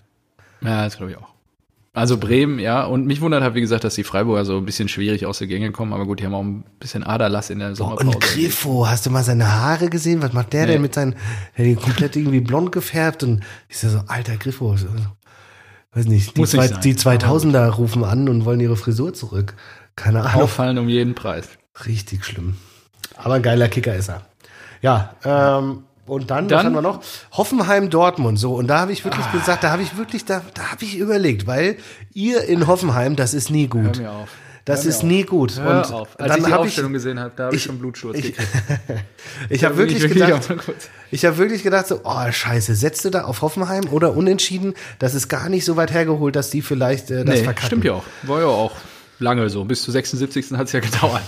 S1: Ja, das glaube ich auch. Also Bremen, ja, und mich wundert halt, wie gesagt, dass die Freiburger so ein bisschen schwierig aus der Gänge kommen, aber gut, die haben auch ein bisschen Aderlass in der Sommerpause.
S2: Und Griffo, hast du mal seine Haare gesehen? Was macht der
S1: Nee.
S2: denn mit seinen, der die komplett irgendwie blond gefärbt und ich so, alter Griffo, so, weiß nicht, die,
S1: Muss
S2: zwei, die 2000er rufen an und wollen ihre Frisur zurück. Keine Ahnung.
S1: Auffallen um jeden Preis.
S2: Richtig schlimm. Aber ein geiler Kicker ist er. Ja, ähm, und dann, was
S1: Dann-
S2: haben wir noch? Hoffenheim Dortmund, so. Und da habe ich wirklich gesagt, da habe ich wirklich, da, da habe ich überlegt, weil ihr in Hoffenheim, das ist nie gut.
S1: Hör mir auf.
S2: Das ist
S1: auf.
S2: nie gut.
S1: Hör
S2: und
S1: auf. Als
S2: dann
S1: ich die
S2: habe ich,
S1: Aufstellung gesehen habe, da habe ich,
S2: ich-
S1: schon Blutsturz
S2: ich- ich habe wirklich
S1: ich
S2: gedacht, ich habe wirklich gedacht so, oh Scheiße, setzt du da auf Hoffenheim oder Unentschieden? Das ist gar nicht so weit hergeholt, dass die vielleicht äh, das
S1: Nee,
S2: verkacken.
S1: stimmt ja auch. War ja auch lange so. Bis zur 76. hat es ja gedauert.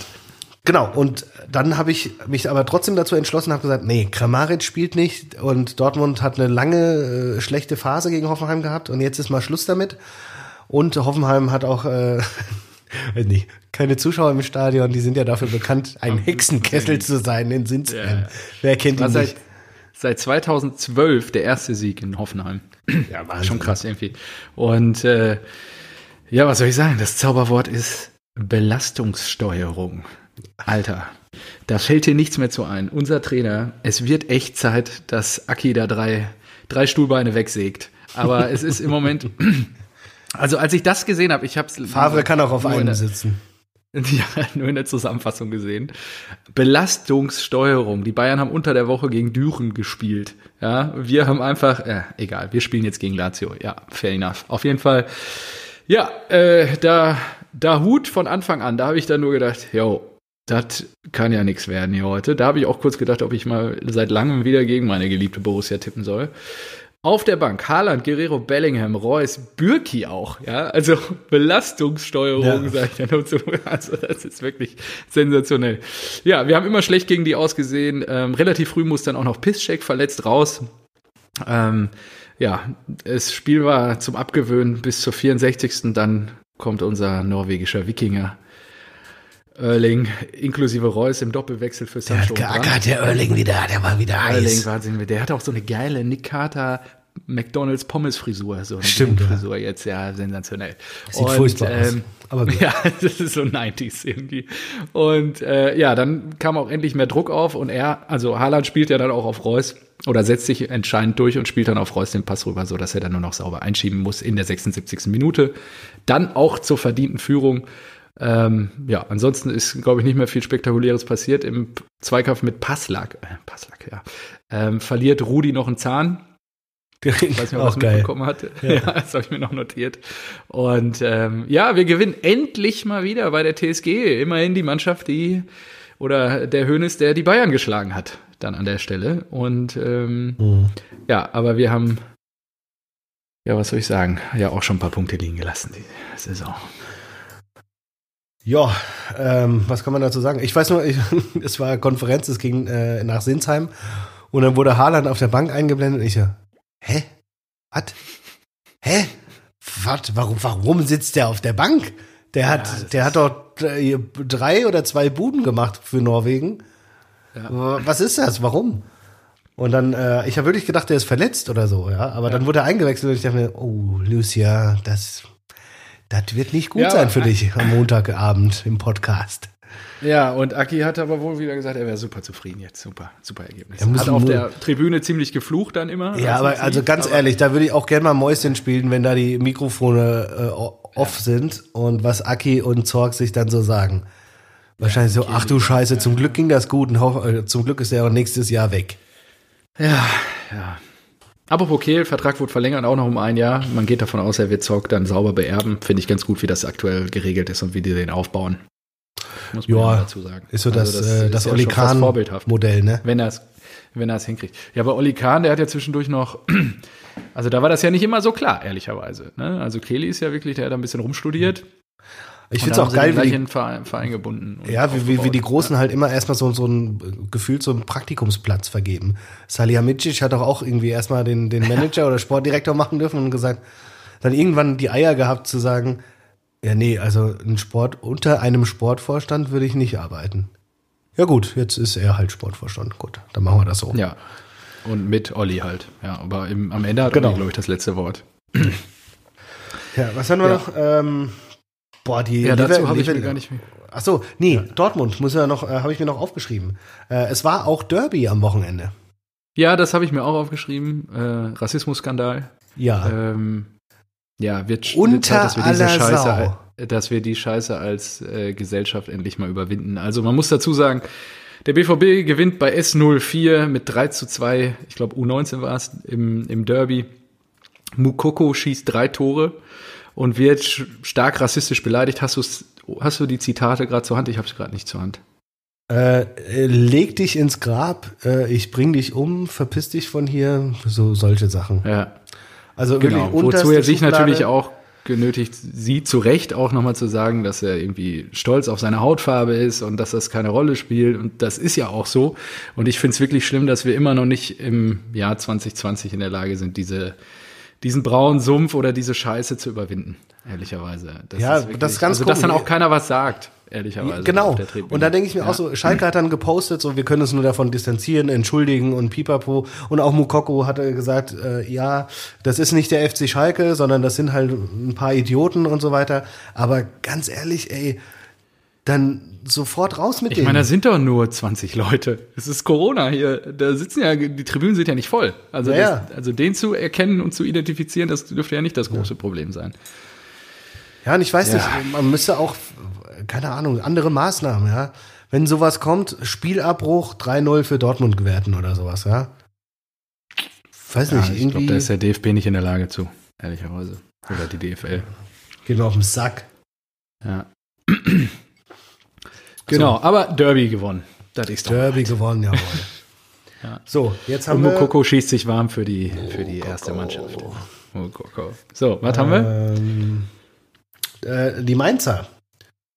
S2: Genau, und dann habe ich mich aber trotzdem dazu entschlossen, habe gesagt, nee, Kramaric spielt nicht und Dortmund hat eine lange äh, schlechte Phase gegen Hoffenheim gehabt und jetzt ist mal Schluss damit. Und Hoffenheim hat auch, äh, nicht, keine Zuschauer im Stadion, die sind ja dafür bekannt, ein Hexenkessel zu sein in Sinsheim.
S1: Ja.
S2: Wer kennt
S1: War
S2: ihn
S1: seit,
S2: nicht?
S1: seit 2012 der erste Sieg in Hoffenheim.
S2: Ja,
S1: Schon krass irgendwie. Und äh, ja, was soll ich sagen? Das Zauberwort ist Belastungssteuerung. Alter, da fällt dir nichts mehr zu ein. Unser Trainer, es wird echt Zeit, dass Aki da drei, drei Stuhlbeine wegsägt. Aber es ist im Moment, also als ich das gesehen habe, ich habe es
S2: Favre kann auch auf einem
S1: der-
S2: sitzen.
S1: Ja, nur in der Zusammenfassung gesehen. Belastungssteuerung. Die Bayern haben unter der Woche gegen Düren gespielt. Ja, wir haben einfach, äh, egal, wir spielen jetzt gegen Lazio. Ja, fair enough. Auf jeden Fall, ja, äh, da, da Hut von Anfang an. Da habe ich dann nur gedacht, yo, das kann ja nichts werden hier heute. Da habe ich auch kurz gedacht, ob ich mal seit langem wieder gegen meine geliebte Borussia tippen soll. Auf der Bank Haaland, Guerrero, Bellingham, Reus, Bürki auch, ja, also Belastungssteuerung,
S2: Ja.
S1: sage ich ja nur zu. Also das ist wirklich sensationell. Ja, wir haben immer schlecht gegen die ausgesehen. Ähm, relativ früh muss dann auch noch Pisscheck verletzt raus. Ähm, ja, das Spiel war zum Abgewöhnen bis zur 64. Dann kommt unser norwegischer Wikinger. Erling inklusive Reus im Doppelwechsel für
S2: Der
S1: Sancho.
S2: hat
S1: und Brandt.
S2: geackert, der Erling wieder, der war wieder
S1: Erling,
S2: heiß.
S1: Wahnsinn. Der hat auch so eine geile Nick Carter McDonalds Pommes Frisur, so eine
S2: Stimmt, ja.
S1: Frisur jetzt, ja, sensationell.
S2: Sieht furchtbar aus. Aber gut.
S1: ja, das ist so 90s irgendwie. Und äh, ja, dann kam auch endlich mehr Druck auf und er, also Haaland spielt ja dann auch auf Reus oder setzt sich entscheidend durch und spielt dann auf Reus den Pass rüber, so dass er dann nur noch sauber einschieben muss in der 76. Minute. Dann auch zur verdienten Führung. Ähm, ja, ansonsten ist, glaube ich, nicht mehr viel Spektakuläres passiert. Im Zweikampf mit Passlack, äh, Passlack, ja, ähm, verliert Rudi noch einen Zahn. Ich weiß nicht, ob er
S2: geil.
S1: mitbekommen hatte. Ja, das habe ich mir noch notiert. Und ähm, ja, wir gewinnen endlich mal wieder bei der TSG. Immerhin die Mannschaft, die oder der Hönes, der die Bayern geschlagen hat, dann an der Stelle. Und ähm,
S2: Mhm.
S1: ja, aber wir haben, ja, was soll ich sagen, ja auch schon ein paar Punkte liegen gelassen die Saison.
S2: Ja, ähm, was kann man dazu sagen? Ich weiß nur, ich, es war Konferenz, es ging äh, nach Sinsheim und dann wurde Haaland auf der Bank eingeblendet und ich so, hä? Was? Hä? Was? Warum, warum sitzt der auf der Bank? Der hat,
S1: das
S2: der hat doch drei oder zwei Buden gemacht für Norwegen.
S1: Ja.
S2: Was ist das? Warum? Und dann, äh, ich habe wirklich gedacht, der ist verletzt oder so, ja. Aber dann wurde er eingewechselt und ich dachte mir, oh, Lucia, das, das wird nicht gut
S1: Ja,
S2: sein für dich am Montagabend im Podcast.
S1: Ja, und Aki hat aber wohl wieder gesagt, er wäre super zufrieden jetzt. Super, super Ergebnis.
S2: Er muss
S1: Hat auf der Tribüne ziemlich geflucht dann immer.
S2: Ja,
S1: als
S2: aber also ganz
S1: aber-
S2: ehrlich, da würde ich auch gerne mal Mäuschen spielen, wenn da die Mikrofone äh, off sind und was Aki und Zorg sich dann so sagen. Wahrscheinlich so, ach du Scheiße, zum Glück ging das gut und äh, zum Glück ist er auch nächstes Jahr weg.
S1: Ja, ja. Apropos Kehl, Vertrag wurde verlängert, auch noch um ein Jahr. Man geht davon aus, er wird Zorg dann sauber beerben. Finde ich ganz gut, wie das aktuell geregelt ist und wie die den aufbauen. muss man
S2: Ja,
S1: ja dazu sagen.
S2: ist so das,
S1: Also
S2: äh,
S1: ist
S2: das
S1: ja
S2: Oli
S1: schon fast
S2: Kahn
S1: vorbildhaft.
S2: Modell, ne?
S1: Wenn er es wenn er es hinkriegt. Ja, aber Oli Kahn, der hat ja zwischendurch noch, also da war das ja nicht immer so klar, ehrlicherweise. Ne? Also Kelly ist ja wirklich, der hat da ein bisschen rumstudiert.
S2: Ich finde es auch geil, wie die,
S1: Verein, Verein gebunden. und
S2: ja, wie, wie, wie die Großen halt immer erstmal so, so ein gefühlt so einen Praktikumsplatz vergeben. Salihamidzic hat doch auch irgendwie erstmal den, den Manager oder Sportdirektor machen dürfen und gesagt, dann irgendwann die Eier gehabt zu sagen, ja, nee, also ein Sport, unter einem Sportvorstand würde ich nicht arbeiten. Ja gut, jetzt ist er halt Sportvorstand. Gut, dann machen wir das so.
S1: Ja. Und mit Olli halt. Ja, aber im, am Ende hat
S2: Genau.
S1: Olli, glaube ich, das letzte Wort.
S2: Ja, was haben wir
S1: Ja.
S2: noch? Ähm, boah, die
S1: Ja, dazu habe ich mir gar nicht mehr.
S2: Ach so, nee, Dortmund muss ja noch, äh, habe ich mir noch aufgeschrieben. Äh, es war auch Derby am Wochenende.
S1: Ja, das habe ich mir auch aufgeschrieben. Äh, Rassismusskandal.
S2: Ja.
S1: Ähm, ja, wird,
S2: Unter
S1: Zeit, dass wir diese Scheiße,
S2: Sau.
S1: dass wir die Scheiße als äh, Gesellschaft endlich mal überwinden. Also man muss dazu sagen, der BVB gewinnt bei S04 mit 3 zu 2, ich glaube U19 war es, im, im Derby. Mukoko schießt drei Tore und wird stark rassistisch beleidigt. Hast, hast du die Zitate gerade zur Hand? Ich habe es gerade nicht zur Hand.
S2: Äh, leg dich ins Grab, äh, ich bring dich um, verpiss dich von hier, so solche Sachen.
S1: Ja,
S2: Also
S1: genau. Wozu er sich
S2: Schublade.
S1: natürlich auch genötigt sieht, zu Recht auch nochmal zu sagen, dass er irgendwie stolz auf seine Hautfarbe ist und dass das keine Rolle spielt. Und das ist ja auch so. Und ich finde es wirklich schlimm, dass wir immer noch nicht im Jahr 2020 in der Lage sind, diese, diesen braunen Sumpf oder diese Scheiße zu überwinden, ehrlicherweise. Das
S2: Ja,
S1: wirklich,
S2: das ist ganz
S1: Also, dass dann auch keiner was sagt, ehrlicherweise.
S2: Genau. Und da denke ich mir
S1: Ja.
S2: auch so, Schalke hat dann gepostet, so wir können uns nur davon distanzieren, entschuldigen und pipapo. Und auch Mukoko hatte gesagt, äh, ja, das ist nicht der FC Schalke, sondern das sind halt ein paar Idioten und so weiter. Aber ganz ehrlich, ey, dann sofort raus mit
S1: Ich
S2: denen.
S1: meine, da sind doch nur 20 Leute. Es ist Corona hier. Da sitzen ja, die Tribünen sind ja nicht voll. Also,
S2: Ja, ja.
S1: das, also den zu erkennen und zu identifizieren, das dürfte ja nicht das große Problem sein.
S2: Ja, und ich weiß
S1: Ja.
S2: nicht, man müsste auch, keine Ahnung, andere Maßnahmen, ja. Wenn sowas kommt, Spielabbruch 3-0 für Dortmund gewerten oder sowas, ja. Weiß
S1: Ja,
S2: nicht,
S1: ich glaube, da ist der DFB nicht in der Lage zu, ehrlicherweise. Oder die DFL.
S2: geht mir auf den Sack.
S1: Ja. Genau, aber Derby gewonnen. Das ist.
S2: Derby gewonnen, jawohl.
S1: Ja.
S2: So, jetzt haben wir.
S1: Mukoko schießt sich warm für die, für die erste Mannschaft. Mukoko. So, was haben wir?
S2: Ähm, äh, die Mainzer.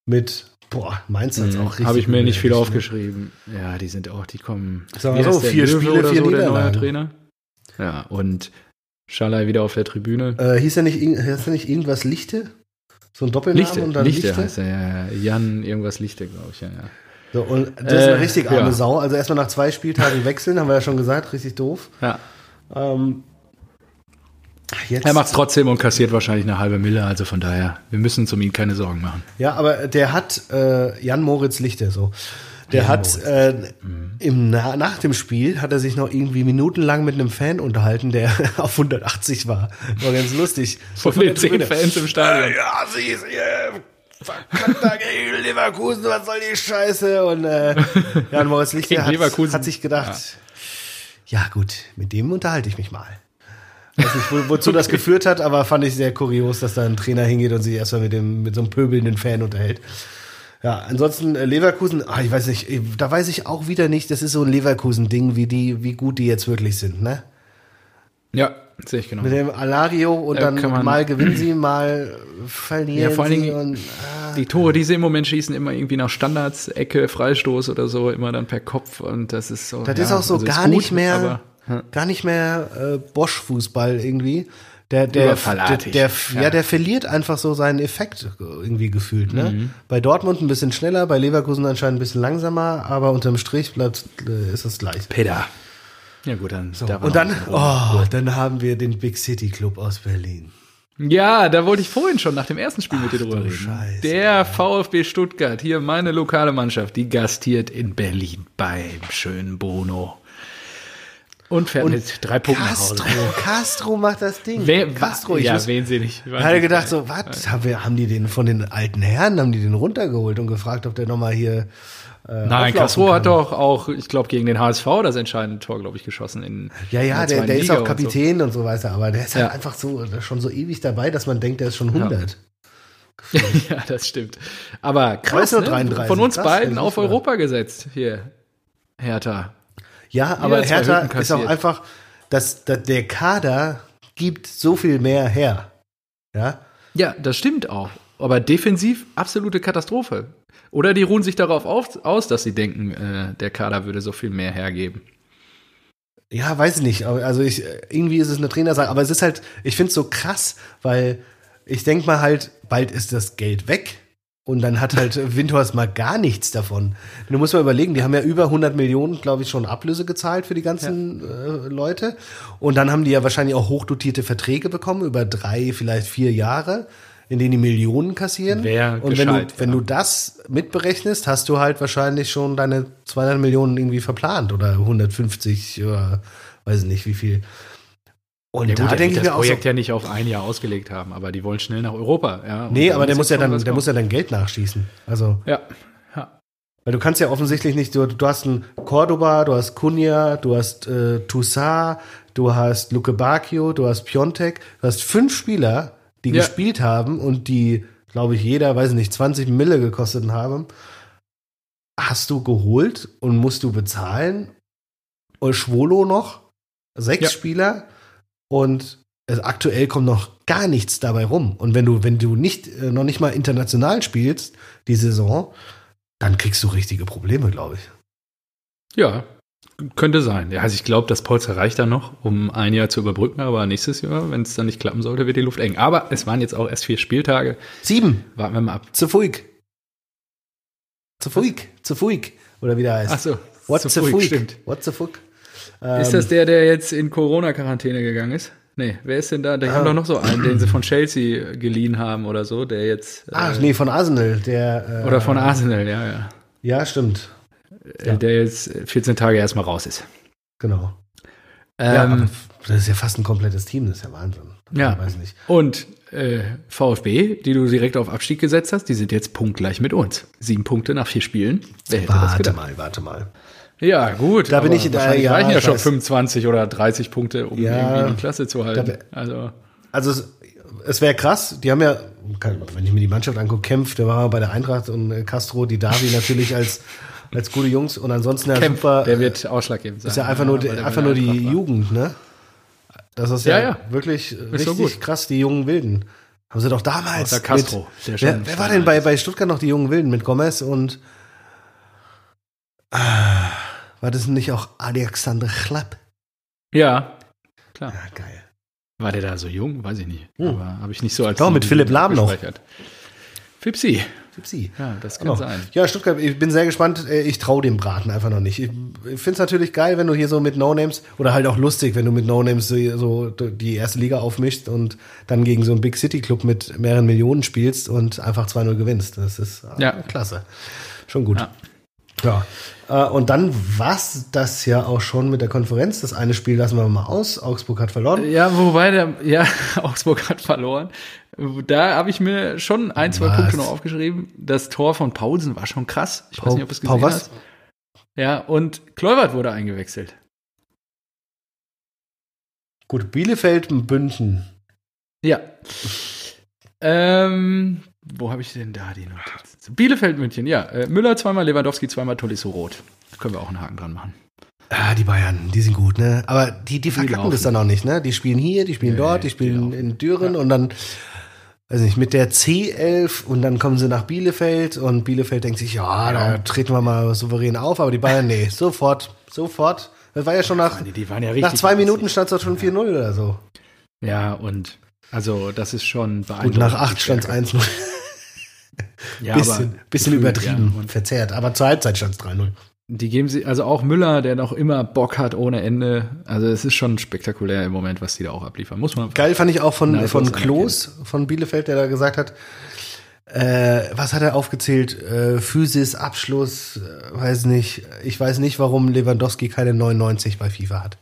S2: Mit, boah, Mainzer ist auch richtig.
S1: Habe ich mir nicht viel aufgeschrieben. Ja, die sind auch, die kommen.
S2: Sagen wir so, vier Spiele,
S1: oder
S2: vier
S1: so,
S2: Niederlagen.
S1: Trainer. Ja, und Schalai wieder auf der Tribüne.
S2: Äh, hieß er nicht, hieß er nicht irgendwas Lichte? So ein Doppelnamen
S1: Lichte,
S2: und dann
S1: Lichte,
S2: Lichte?
S1: heißt er, ja. Jan irgendwas Lichte, glaube ich, ja, ja.
S2: So, und das ist eine
S1: Äh,
S2: richtig arme
S1: ja.
S2: Sau. Also erstmal nach zwei Spieltagen wechseln, haben wir ja schon gesagt, richtig doof.
S1: ja.
S2: Ähm, jetzt,
S1: Er macht es trotzdem und kassiert wahrscheinlich eine halbe Mille, also von daher, wir müssen uns um ihn keine Sorgen machen.
S2: ja, aber der hat äh, Jan Moritz Lichte so. Der hat äh, im Na nach dem Spiel hat er sich noch irgendwie minutenlang mit einem Fan unterhalten, der auf 180 war. War ganz lustig.
S1: Von den zehn. Fans im Stadion.
S2: Ja, sie ist hier. Verkackter gegen Leverkusen, was soll die Scheiße? Und äh, Jan Moritz Lichter hat, hat sich gedacht, ja. gut, mit dem unterhalte ich mich mal. Weiß nicht, wo, wozu das geführt hat, aber fand ich sehr kurios, dass da ein Trainer hingeht und sich erstmal mit dem mit so einem pöbelnden Fan unterhält. Ja, ansonsten äh, Leverkusen, ah, ich weiß nicht, eh, da weiß ich auch wieder nicht, das ist so ein Leverkusen-Ding, wie die, wie gut die jetzt wirklich sind, ne?
S1: Ja, sehe ich genau.
S2: Mit dem Alario und
S1: Da
S2: dann mal gewinnen sie, mal verlieren
S1: Ja, vor allen
S2: sie
S1: Dingen-
S2: und, ah.
S1: Die Tore, die sie im Moment schießen, immer irgendwie nach Standards, Ecke, Freistoß oder so, immer dann per Kopf und das ist so.
S2: Das
S1: ja,
S2: ist auch so
S1: also
S2: gar
S1: gut,
S2: nicht mehr,
S1: aber, hm.
S2: gar nicht mehr äh, Bosch-Fußball irgendwie. Der, der, der, der, ja.
S1: ja.
S2: der verliert einfach so seinen Effekt irgendwie gefühlt. Ne?
S1: Mhm.
S2: Bei Dortmund ein bisschen schneller, bei Leverkusen anscheinend ein bisschen langsamer, aber unterm Strich bleibt äh, ist es gleich.
S1: Peter. Ja gut, dann. da war
S2: Und dann, oh, dann haben wir den Big City Club aus Berlin.
S1: Ja, da wollte ich vorhin schon nach dem ersten Spiel mit dir drüber reden.
S2: Scheiße,
S1: Der VfB Stuttgart, hier meine lokale Mannschaft, die gastiert in Berlin beim schönen Bruno. Und fährt mit drei Punkten nach Hause.
S2: Castro, Castro macht das Ding.
S1: Wer,
S2: Castro, ich
S1: ja,
S2: wusste-
S1: wen sie nicht.
S2: Ich hatte gedacht, so, was? Haben, wir, haben die den von den alten Herren, haben die den runtergeholt und gefragt, ob der nochmal hier. Äh,
S1: Nein, Castro
S2: kann?
S1: hat doch auch, ich glaube, gegen den HSV das entscheidende Tor, glaube ich, geschossen. In,
S2: Ja, ja,
S1: in
S2: der,
S1: zweiten
S2: der ist auch
S1: und
S2: Kapitän und so weiter, aber der ist halt
S1: Ja.
S2: einfach so, der schon so ewig dabei, dass man denkt, der ist schon 100.
S1: ja, das stimmt. Aber krass, ne?
S2: 33.
S1: von uns
S2: Das
S1: beiden
S2: ich
S1: auf Europa gesetzt. Hier, Hertha.
S2: Ja, aber Hertha ist auch einfach, dass, dass der Kader gibt so viel mehr her. Ja,
S1: Ja, das stimmt auch. Aber defensiv absolute Katastrophe. Oder die ruhen sich darauf auf, aus, dass sie denken, äh, der Kader würde so viel mehr hergeben.
S2: Ja, weiß ich nicht. Also ich, irgendwie ist es eine Trainersache, aber es ist halt, ich finde es so krass, weil ich denke mal halt, bald ist das Geld weg und dann hat halt Windhorst mal gar nichts davon. Du musst mal überlegen, die haben ja über 100 Millionen, glaube ich, schon Ablöse gezahlt für die ganzen äh, Leute und dann haben die ja wahrscheinlich auch hochdotierte Verträge bekommen über drei, vielleicht vier Jahre, in denen die Millionen kassieren.
S1: Wär
S2: und wenn du, wenn
S1: ja.
S2: du das mitberechnest, hast du halt wahrscheinlich schon deine 200 Millionen irgendwie verplant oder 150 oder weiß ich nicht wie viel. Und
S1: Ja,
S2: da
S1: gut,
S2: denke ich
S1: das
S2: mir auch so,
S1: Projekt ja nicht auf ein Jahr ausgelegt haben, aber die wollen schnell nach Europa. Ja,
S2: nee, aber der muss ja dann, der muss ja dann Geld nachschießen. Also,
S1: Ja, ja.
S2: weil du kannst ja offensichtlich nicht, du, du hast einen Cordoba, du hast Cunha, du hast äh, Toussaint, du hast Luke Bacchio, du hast Piontek, du hast fünf Spieler, die
S1: Ja.
S2: gespielt haben und die, glaube ich, jeder, weiß ich nicht, 20 Mille gekostet haben. Hast du geholt und musst du bezahlen? Und Schwolo noch? Sechs
S1: Ja.
S2: Spieler und es, aktuell kommt noch gar nichts dabei rum. Und wenn du, wenn du nicht, äh, noch nicht mal international spielst, die Saison, dann kriegst du richtige Probleme, glaube ich.
S1: Ja, könnte sein. Ja, also ich glaube, das Polster reicht dann noch, um ein Jahr zu überbrücken, aber nächstes Jahr, wenn es dann nicht klappen sollte, wird die Luft eng. Aber es waren jetzt auch erst vier Spieltage.
S2: Sieben,
S1: Warten wir mal ab.
S2: zu Fuig. Zu Fuig, zu Fuig, oder wie der heißt.
S1: Ach so.
S2: What
S1: zu
S2: the Fuig?
S1: Stimmt.
S2: What the fuck?
S1: Ist das der, der jetzt in Corona-Quarantäne gegangen ist? Nee, wer ist denn da? Die
S2: Ah.
S1: haben doch noch so einen, den sie von Chelsea geliehen haben oder so, der jetzt. äh,
S2: Ach nee, von Arsenal, der. Äh,
S1: Oder von Arsenal, ja, ja.
S2: Ja, stimmt.
S1: Äh, Der jetzt 14 Tage erstmal raus ist.
S2: Genau. ja, aber
S1: Ähm,
S2: das ist ja fast ein komplettes Team, das ist ja Wahnsinn.
S1: Ja.
S2: Ich weiß nicht.
S1: und äh, VfB, die du direkt auf Abstieg gesetzt hast, die sind jetzt punktgleich mit uns. Sieben Punkte nach vier Spielen.
S2: Warte mal, warte mal.
S1: Ja, gut.
S2: Da bin ich- da- ja,
S1: reichen ja schon
S2: weiß.
S1: 25 oder 30 Punkte, um
S2: Ja.
S1: irgendwie die Klasse zu halten.
S2: Da-
S1: also,
S2: Also es, es wäre krass, die haben ja, wenn ich mir die Mannschaft angucke, Kempf, der war bei der Eintracht und äh, Castro, die Davi natürlich als, als gute Jungs und ansonsten ja
S1: Kempf,
S2: super.
S1: der wird ausschlaggebend sein.
S2: ist ja einfach nur,
S1: der
S2: einfach nur die
S1: Eintracht.
S2: Jugend, ne? Das ist ja,
S1: Ja, ja.
S2: wirklich
S1: so
S2: richtig
S1: gut.
S2: krass, die jungen Wilden. Haben sie doch damals.
S1: Außer Castro, der
S2: mit,
S1: schon
S2: wer, wer war denn bei, bei Stuttgart noch die jungen Wilden mit Gomez und ah, war das nicht auch Alexander Chlapp?
S1: Ja, klar.
S2: Ja, geil.
S1: War der da so jung? Weiß ich nicht.
S2: Hm.
S1: Aber habe ich nicht so als.
S2: Doch, mit Philipp Lahm noch.
S1: Fipsi.
S2: Tipsy.
S1: Ja, das kann
S2: Genau.
S1: sein.
S2: Ja, Stuttgart, ich bin sehr gespannt. Äh, Ich traue dem Braten einfach noch nicht. Ich finde es natürlich geil, wenn du hier so mit No-Names oder halt auch lustig, wenn du mit No-Names so, so die erste Liga aufmischst und dann gegen so einen Big City Club mit mehreren Millionen spielst und einfach 2-0 gewinnst. Das ist äh,
S1: Ja.
S2: klasse. Schon gut.
S1: Ja.
S2: Ja. Äh, Und dann war's das ja auch schon mit der Konferenz. Das eine Spiel lassen wir mal aus. Augsburg hat verloren.
S1: Ja, wobei der, ja, Augsburg hat verloren. Da habe ich mir schon ein, zwei
S2: Was?
S1: Punkte noch aufgeschrieben. Das Tor von Paulsen war schon krass. Ich weiß
S2: Pau-
S1: nicht, ob es gesehen
S2: was?
S1: hast. Ja, und Kleubert wurde eingewechselt.
S2: Gut, Bielefeld, München.
S1: Ja. Ähm, wo habe ich denn da die Notiz? Bielefeld, München, ja. Äh, Müller zweimal, Lewandowski zweimal, Tolisso rot. Da können wir auch einen Haken dran machen.
S2: Ah, die Bayern, die sind gut, ne? Aber die, die verkacken
S1: laufen.
S2: das dann auch nicht, ne? Die spielen hier, die spielen
S1: Nee,
S2: dort, die
S1: die
S2: spielen
S1: laufen.
S2: in Düren und dann, weiß nicht, mit der C11 und dann kommen sie nach Bielefeld und Bielefeld denkt sich, ja, da treten wir mal souverän auf, aber die Bayern, nee, sofort, sofort. Das war ja schon nach,
S1: Die, die waren ja richtig.
S2: nach zwei Minuten stand es schon 4-0 oder so.
S1: Ja, und also das ist schon
S2: Und
S1: beeindruckend.
S2: nach acht stand es 1-0.
S1: Ja,
S2: bisschen bisschen
S1: gefühlt,
S2: übertrieben,
S1: Ja. Und
S2: verzerrt. Aber zur Halbzeit stand es 3-0.
S1: die geben sie, also auch Müller, der noch immer Bock hat ohne Ende. Also es ist schon spektakulär im Moment, was die da auch abliefern. Muss man.
S2: Geil fand ich auch von,
S1: Neidlos
S2: von. Klos von Bielefeld, der da gesagt hat, äh, was hat er aufgezählt? Äh, Physis, Abschluss, äh, weiß nicht. Ich weiß nicht, warum Lewandowski keine 99 bei FIFA hat.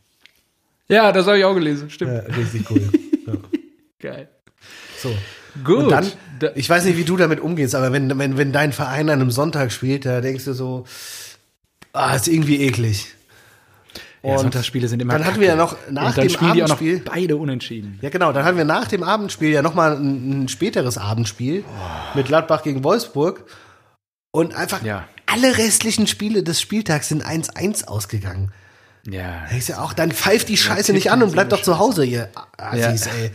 S1: Ja, das habe ich auch gelesen. Stimmt.
S2: Ja, richtig cool. ja.
S1: Geil.
S2: So.
S1: Gut.
S2: Und dann,
S1: Da-
S2: ich weiß nicht, wie du damit umgehst, aber wenn, wenn, wenn dein Verein an einem Sonntag spielt, da denkst du so, ah, ist irgendwie eklig.
S1: Ja, Sonntagsspiele sind immer
S2: Dann hatten wir ja noch nach dem Abendspiel.
S1: beide unentschieden.
S2: Ja, genau. Dann hatten wir nach dem Abendspiel ja nochmal ein, ein späteres Abendspiel mit Gladbach gegen Wolfsburg. Und einfach
S1: Ja.
S2: alle restlichen Spiele des Spieltags sind 1-1 ausgegangen.
S1: Ja.
S2: Da ist ja auch, dann pfeift die Scheiße nicht an und bleibt doch zu Hause, ihr Assis,
S1: Ja.
S2: ey.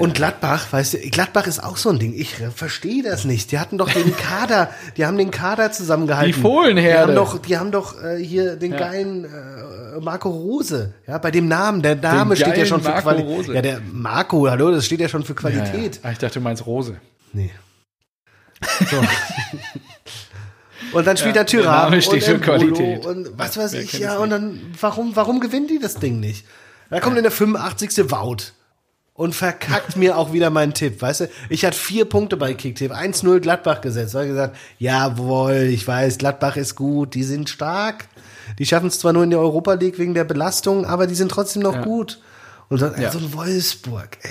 S2: Und Gladbach, weißt du, Gladbach ist auch so ein Ding. Ich verstehe das nicht. Die hatten doch den Kader, die haben den Kader zusammengehalten.
S1: Die Fohlenherde.
S2: Die haben doch, die haben doch äh, hier den geilen äh, Marco Rose. Ja, bei dem Namen, der Name steht ja schon für Qualität. Ja, der Marco, hallo, das steht ja schon für
S1: Ja,
S2: Qualität.
S1: ja. Ah, Ich dachte, du meinst Rose.
S2: Nee. So. und dann spielt
S1: Ja,
S2: er Tyram
S1: der Name
S2: und
S1: Qualität.
S2: und was weiß
S1: Wer
S2: ich, ja, und dann, warum, warum gewinnen die das Ding nicht? Da kommt in der 85. Wout und verkackt mir auch wieder meinen Tipp, weißt du? Ich hatte vier Punkte bei Kicktipp, 1-0 Gladbach gesetzt. Ich gesagt, jawohl, ich weiß, Gladbach ist gut, die sind stark. Die schaffen es zwar nur in der Europa League wegen der Belastung, aber die sind trotzdem noch
S1: Ja.
S2: gut. Und dann
S1: Ja.
S2: so ein Wolfsburg, ey.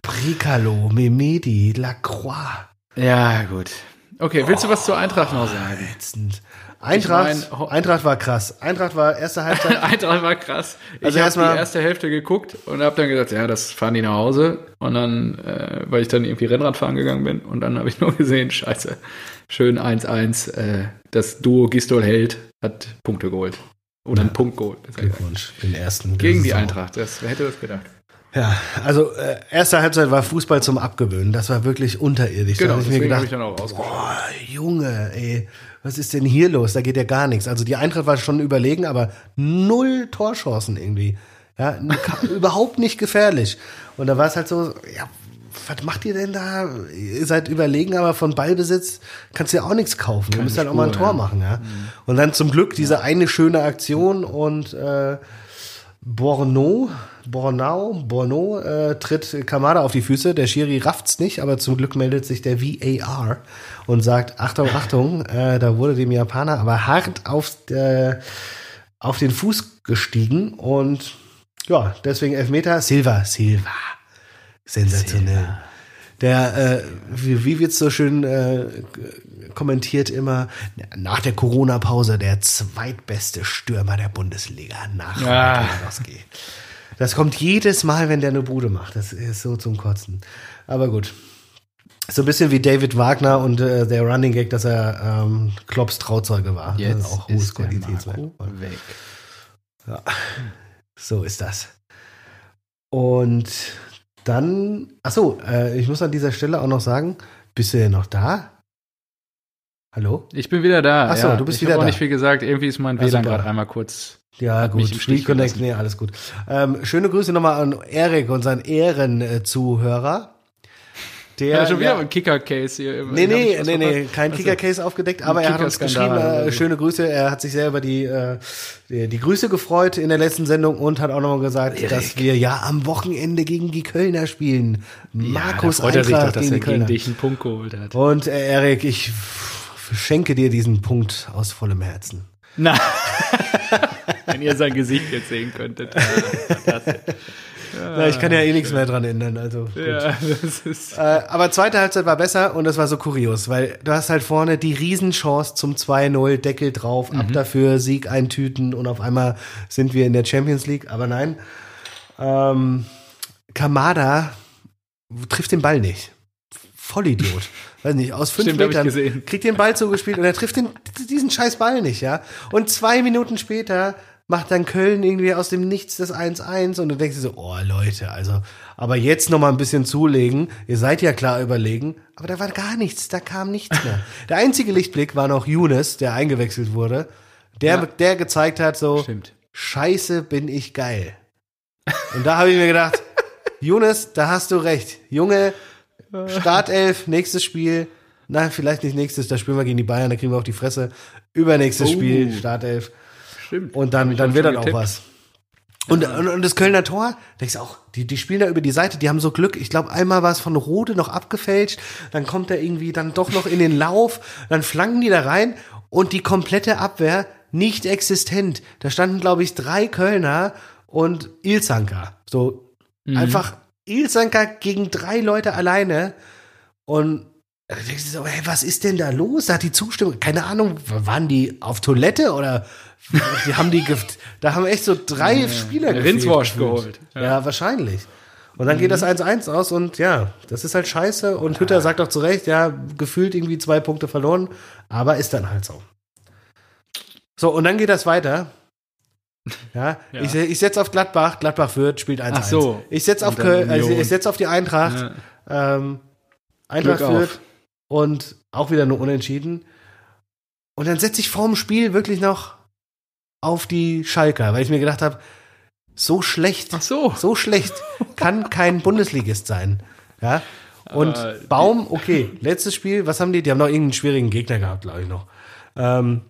S2: Bricalo, Memedi, Lacroix.
S1: Ja, gut. Okay, willst du was zur Eintracht noch sagen?
S2: Ätzend. Eintracht,
S1: Ich mein,
S2: Eintracht war krass. Eintracht war erste Halbzeit.
S1: Eintracht war krass. Ich
S2: Also
S1: habe
S2: erstmal-
S1: die erste Hälfte geguckt und habe dann gesagt, ja, das fahren die nach Hause. Und dann, äh, weil ich dann irgendwie Rennrad fahren gegangen bin und dann habe ich nur gesehen, scheiße, schön 1-1. Äh, das Duo Gistol Held hat Punkte geholt. Oder einen Punkt geholt.
S2: Glückwunsch, den ersten.
S1: Gegen die
S2: Saison.
S1: Eintracht. Das, wer hätte das gedacht?
S2: Ja, also äh, erste Halbzeit war Fußball zum Abgewöhnen. Das war wirklich unterirdisch. da
S1: Genau,
S2: hab ich mir
S1: habe
S2: gedacht,
S1: ich dann auch
S2: boah, Junge, ey, was ist denn hier los? Da geht ja gar nichts. Also die Eintracht war schon überlegen, aber null Torchancen irgendwie. Ja, überhaupt nicht gefährlich. Und da war es halt so, ja, was macht ihr denn da? Ihr seid überlegen, aber von Ballbesitz kannst du ja auch nichts kaufen. Ihr müsst halt auch mal ein Tor
S1: ja.
S2: machen, ja. Und dann zum Glück diese eine schöne Aktion und äh, Borno, Bornau, Borno äh, tritt Kamada auf die Füße. Der Schiri rafft's nicht, aber zum Glück meldet sich der VAR und sagt: Achtung, Achtung, äh, da wurde dem Japaner aber hart auf, der, auf den Fuß gestiegen und ja, deswegen Elfmeter. Silva, Silva. Sensationell. Der, äh, wie, wie wird's so schön äh, kommentiert immer, nach der Corona-Pause der zweitbeste Stürmer der Bundesliga nach
S1: Ja.
S2: Lewandowski. Das kommt jedes Mal, wenn der eine Bude macht. Das ist so zum Kotzen. Aber gut. So ein bisschen wie David Wagner und äh, der Running Gag, dass er ähm, Klopps Trauzeuge war. Das ist auch hohes
S1: ist der. Marco weg.
S2: So ist das. Und dann, ach so, äh, ich muss an dieser Stelle auch noch sagen, bist du denn noch da? Hallo?
S1: Ich bin wieder da.
S2: Ach so,
S1: ja.
S2: du bist
S1: ich
S2: wieder
S1: hab auch
S2: da.
S1: nicht viel gesagt. Irgendwie ist mein WLAN gerade einmal kurz.
S2: Ja, gut. Reconnect,
S1: gelassen.
S2: nee, alles gut. Ähm, schöne Grüße nochmal an Erik, unseren Ehrenzuhörer. Der
S1: Ja, schon wieder
S2: ja,
S1: ein Kicker-Case hier.
S2: Nee, nee, nee, nee, kein
S1: Achso.
S2: Kicker-Case aufgedeckt, aber er hat uns geschrieben, äh, schöne Grüße, er hat sich sehr über die, äh, die, die Grüße gefreut in der letzten Sendung und hat auch nochmal gesagt, dass wir ja am Wochenende gegen die Kölner spielen. Markus
S1: ja, freut er sich doch, dass
S2: gegen
S1: er gegen
S2: Kölner.
S1: dich einen Punkt geholt hat.
S2: Und äh, Erik, ich schenke dir diesen Punkt aus vollem Herzen.
S1: Na, wenn ihr sein Gesicht jetzt sehen könntet. Fantastisch.
S2: Na, ich kann ja eh nichts mehr dran ändern, also.
S1: Ja.
S2: Äh, aber zweite Halbzeit war besser und das war so kurios, weil du hast halt vorne die Riesenchance zum 2-0, Deckel drauf, ab
S1: Mhm.
S2: dafür, Sieg eintüten und auf einmal sind wir in der Champions League. Aber nein, ähm, Kamada trifft den Ball nicht. Vollidiot. Weiß nicht, aus fünf
S1: Stimmt,
S2: Metern kriegt den Ball zugespielt und er trifft den, diesen scheiß Ball nicht, ja. Und zwei Minuten später macht dann Köln irgendwie aus dem Nichts das 1-1 und du denkst dir so, oh Leute, also, aber jetzt noch mal ein bisschen zulegen. Ihr seid ja klar überlegen, aber da war gar nichts, da kam nichts mehr. Der einzige Lichtblick war noch Younes, der eingewechselt wurde, der,
S1: Ja.
S2: der gezeigt hat so,
S1: Stimmt.
S2: Scheiße, bin ich geil. Und da habe ich mir gedacht, Younes, da hast du recht. Junge, Startelf, nächstes Spiel. Na, vielleicht nicht nächstes, da spielen wir gegen die Bayern, da kriegen wir auf die Fresse. Übernächstes
S1: Oh.
S2: Spiel, Startelf.
S1: Stimmt.
S2: Und dann, dann wird dann auch was. Und, und, und das Kölner Tor, denkst auch, die, die spielen da über die Seite, die haben so Glück. Ich glaube, einmal war es von Rode noch abgefälscht, dann kommt er irgendwie dann doch noch in den Lauf, dann flanken die da rein und die komplette Abwehr nicht existent. Da standen, glaube ich, drei Kölner und Ilzanka. So
S1: Mhm.
S2: einfach Ilzanka gegen drei Leute alleine und Da denkst du so, hey, was ist denn da los? Da hat die Zustimmung, keine Ahnung, waren die auf Toilette oder die haben die, gef- da haben echt so drei Spieler gefehlt,
S1: Rindswurst
S2: gefühlt.
S1: geholt.
S2: Ja. wahrscheinlich. Und dann geht das 1-1 aus und ja, das ist halt scheiße. Und Hütter sagt auch zu Recht, ja, gefühlt irgendwie zwei Punkte verloren, aber ist dann halt so. So, und dann geht das weiter. Ja,
S1: Ja.
S2: ich, ich setze auf Gladbach, Gladbach führt, spielt 1-1.
S1: Ach so.
S2: Ich setze auf Köln, also ich setze auf die Eintracht.
S1: Ja.
S2: Ähm, Eintracht
S1: Glück auf.
S2: Und auch wieder nur unentschieden. Und dann setze ich vorm Spiel wirklich noch auf die Schalker, weil ich mir gedacht habe, so schlecht,
S1: so.
S2: so schlecht kann kein Bundesligist sein. Ja. Und
S1: die-
S2: Baum, okay, letztes Spiel, was haben die? Die haben noch irgendeinen schwierigen Gegner gehabt, glaube ich noch. Ähm,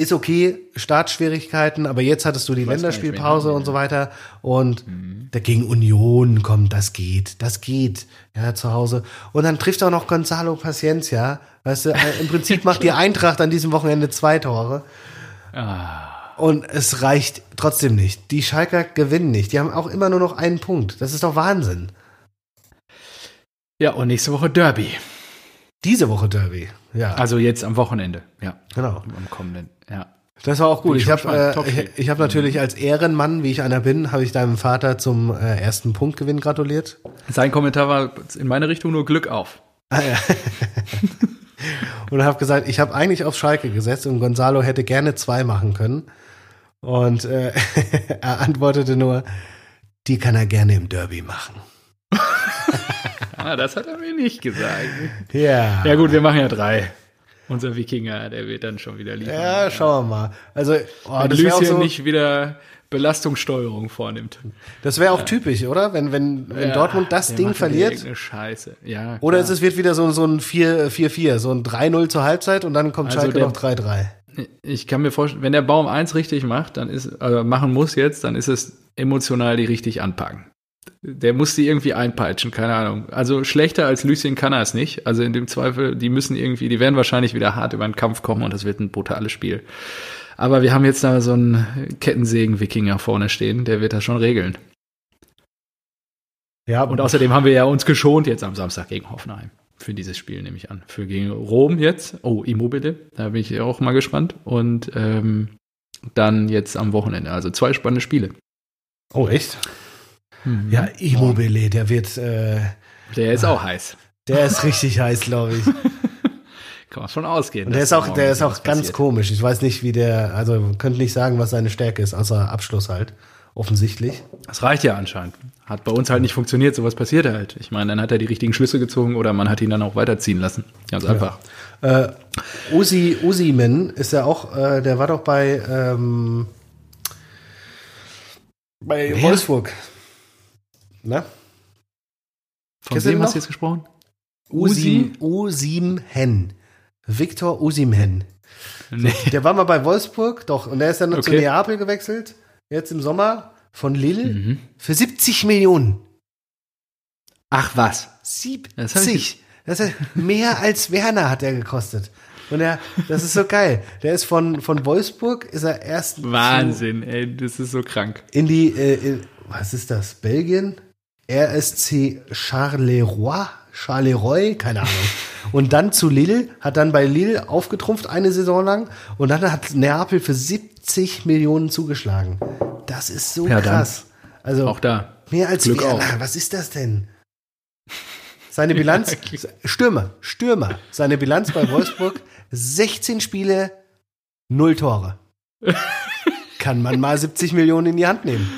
S2: ist okay, Startschwierigkeiten, aber jetzt hattest du die Länderspielpause und so weiter. Und
S1: Mhm.
S2: dagegen Union kommt, das geht, das geht, ja, zu Hause. Und dann trifft auch noch Gonzalo Paciencia. Weißt du, äh, im Prinzip macht die Eintracht an diesem Wochenende zwei Tore.
S1: Ah.
S2: Und es reicht trotzdem nicht. Die Schalker gewinnen nicht. Die haben auch immer nur noch einen Punkt. Das ist doch Wahnsinn.
S1: Ja, und nächste Woche Derby.
S2: Diese Woche Derby. Ja,
S1: Also jetzt am Wochenende. Ja,
S2: genau.
S1: am kommenden. Ja.
S2: Das war auch gut.
S1: Ich
S2: habe äh, ich, ich hab natürlich als Ehrenmann, wie ich einer bin, habe ich deinem Vater zum äh, ersten Punktgewinn gratuliert.
S1: Sein Kommentar war in meine Richtung nur Glück auf.
S2: Ah, ja. und habe gesagt, ich habe eigentlich auf Schalke gesetzt und Gonzalo hätte gerne zwei machen können. Und äh, er antwortete nur, die kann er gerne im Derby machen.
S1: Ah, das hat er mir nicht gesagt.
S2: Ja.
S1: Ja gut, wir machen ja drei. Unser Wikinger, der wird dann schon wieder liefern.
S2: Ja, schauen wir mal. Also, oh,
S1: Wenn
S2: wäre
S1: Lucien
S2: so,
S1: nicht wieder Belastungssteuerung vornimmt.
S2: das wär auch typisch, oder? Wenn, wenn, wenn
S1: Ja,
S2: Dortmund das Ding verliert.
S1: Scheiße. Ja,
S2: Oder
S1: klar.
S2: es wird wieder so, so ein 4-4, so ein 3-0 zur Halbzeit und dann kommt
S1: Also
S2: Schalke
S1: der-
S2: noch 3-3.
S1: Ich kann mir vorstellen, wenn der Baum eins richtig macht, dann ist, äh, machen muss jetzt, dann ist es emotional die richtig anpacken. Der muss die irgendwie einpeitschen, keine Ahnung. Also schlechter als Lucien kann er es nicht. Also in dem Zweifel, die müssen irgendwie, die werden wahrscheinlich wieder hart über den Kampf kommen und das wird ein brutales Spiel. Aber wir haben jetzt da so einen Kettensägen-Wikinger vorne stehen, der wird das schon regeln.
S2: Ja,
S1: Und außerdem haben wir ja uns geschont jetzt am Samstag gegen Hoffenheim. Für dieses Spiel nehme ich an. Für gegen Rom jetzt. Oh, Immobile. Da bin ich auch mal gespannt. Und ähm, dann jetzt am Wochenende. Also zwei spannende Spiele.
S2: oh, echt? Ja, Immobile, der wird, äh,
S1: Der ist auch heiß.
S2: der ist richtig heiß, glaube ich.
S1: Kann man schon ausgehen.
S2: Und der ist auch, der ist auch ganz
S1: passiert.
S2: komisch. Ich weiß nicht, wie der, also könnt nicht sagen, was seine Stärke ist, außer Abschluss halt. Offensichtlich.
S1: Das reicht ja anscheinend. Hat bei uns halt nicht funktioniert. Sowas passiert halt. Ich meine, dann hat er die richtigen Schlüsse gezogen oder man hat ihn dann auch weiterziehen lassen. Ganz einfach.
S2: Äh, Uzi, Uziman ist ja auch, äh, der war doch bei, ähm, bei
S1: Wer?
S2: Wolfsburg. Na?
S1: Von
S2: Kennst
S1: wem hast du jetzt gesprochen?
S2: Usim, Usimhen. Viktor Usimhen.
S1: Nee.
S2: Der war mal bei Wolfsburg, doch, und der ist dann zu
S1: Okay.
S2: Neapel gewechselt, jetzt im Sommer von Lille
S1: Mhm.
S2: für 70 Millionen.
S1: Ach was. Das hab
S2: 70. Das ist mehr als Werner hat er gekostet. Und er, das ist so geil. Der ist von, von Wolfsburg, ist er erst zu-
S1: Wahnsinn, ey, das ist so krank.
S2: in die, äh, in, was ist das? Belgien? RSC Charleroi? Charleroi? Keine Ahnung. Und dann zu Lille, hat dann bei Lille aufgetrumpft eine Saison lang und dann hat Neapel für 70 Millionen zugeschlagen. Das ist so
S1: Ja,
S2: krass. Also
S1: Auch da.
S2: mehr als
S1: Glück
S2: Werner.
S1: auf.
S2: Was ist das denn? Seine Bilanz, Stürmer, Stürmer. Seine Bilanz bei Wolfsburg, 16 Spiele, 0 Tore. Kann man mal 70 Millionen in die Hand nehmen.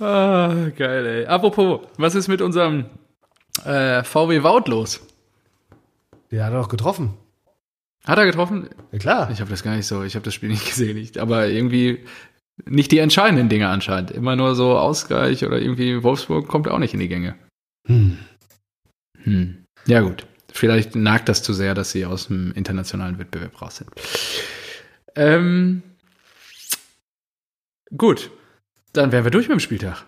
S1: Ah, geil, ey. Apropos, was ist mit unserem äh, VW Wout los?
S2: Der hat er doch getroffen.
S1: Hat er getroffen?
S2: Ja, klar.
S1: Ich habe das gar nicht so, ich habe das Spiel nicht gesehen. Ich, aber irgendwie nicht die entscheidenden Dinge anscheinend. Immer nur so Ausgleich oder irgendwie Wolfsburg kommt auch nicht in die Gänge.
S2: Hm.
S1: Hm. Ja, gut. Vielleicht nagt das zu sehr, dass sie aus dem internationalen Wettbewerb raus sind. Ähm, gut. Dann wären wir durch mit dem Spieltag.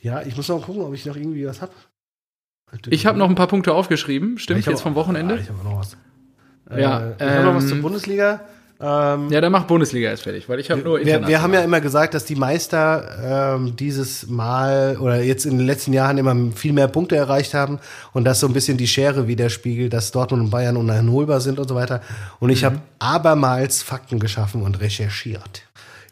S2: Ja, ich muss noch gucken, ob ich noch irgendwie was hab.
S1: Ich habe noch ein paar Punkte aufgeschrieben, stimmt,
S2: hab
S1: jetzt vom Wochenende.
S2: Ah, ich habe noch was.
S1: Ja,
S2: äh, ich habe noch was
S1: ähm,
S2: zur Bundesliga. Ähm,
S1: Ja, dann mach Bundesliga erst fertig, weil ich habe nur
S2: wir, wir haben ja immer gesagt, dass die Meister ähm, dieses Mal oder jetzt in den letzten Jahren immer viel mehr Punkte erreicht haben und dass so ein bisschen die Schere widerspiegelt, dass Dortmund und Bayern uneinholbar sind und so weiter. Und
S1: Mhm.
S2: ich habe abermals Fakten geschaffen und recherchiert.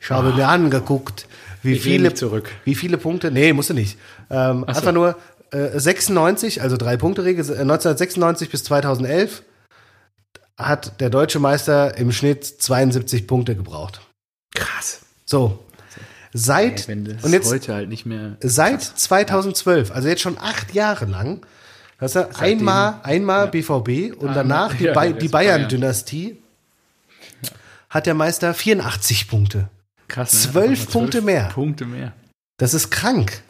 S2: Ich habe mir angeguckt, wie
S1: Ich
S2: viele,
S1: zurück.
S2: wie viele Punkte, nee, musst du nicht. Ähm,
S1: so.
S2: Einfach nur äh, 96, also drei Punkte Regel, äh, 1996 bis 2011 hat der deutsche Meister im Schnitt 72 Punkte gebraucht.
S1: krass.
S2: So. Seit,
S1: Ey,
S2: und jetzt,
S1: heute halt nicht mehr.
S2: seit 2012, also jetzt schon acht Jahre lang, das ist einmal, einmal BVB und danach die,
S1: ja,
S2: die. Bayern-Dynastie, hat der Meister 84 Punkte.
S1: Krass. ne?
S2: zwölf
S1: Nochmal
S2: Punkte mehr.
S1: Punkte mehr.
S2: Das ist krank.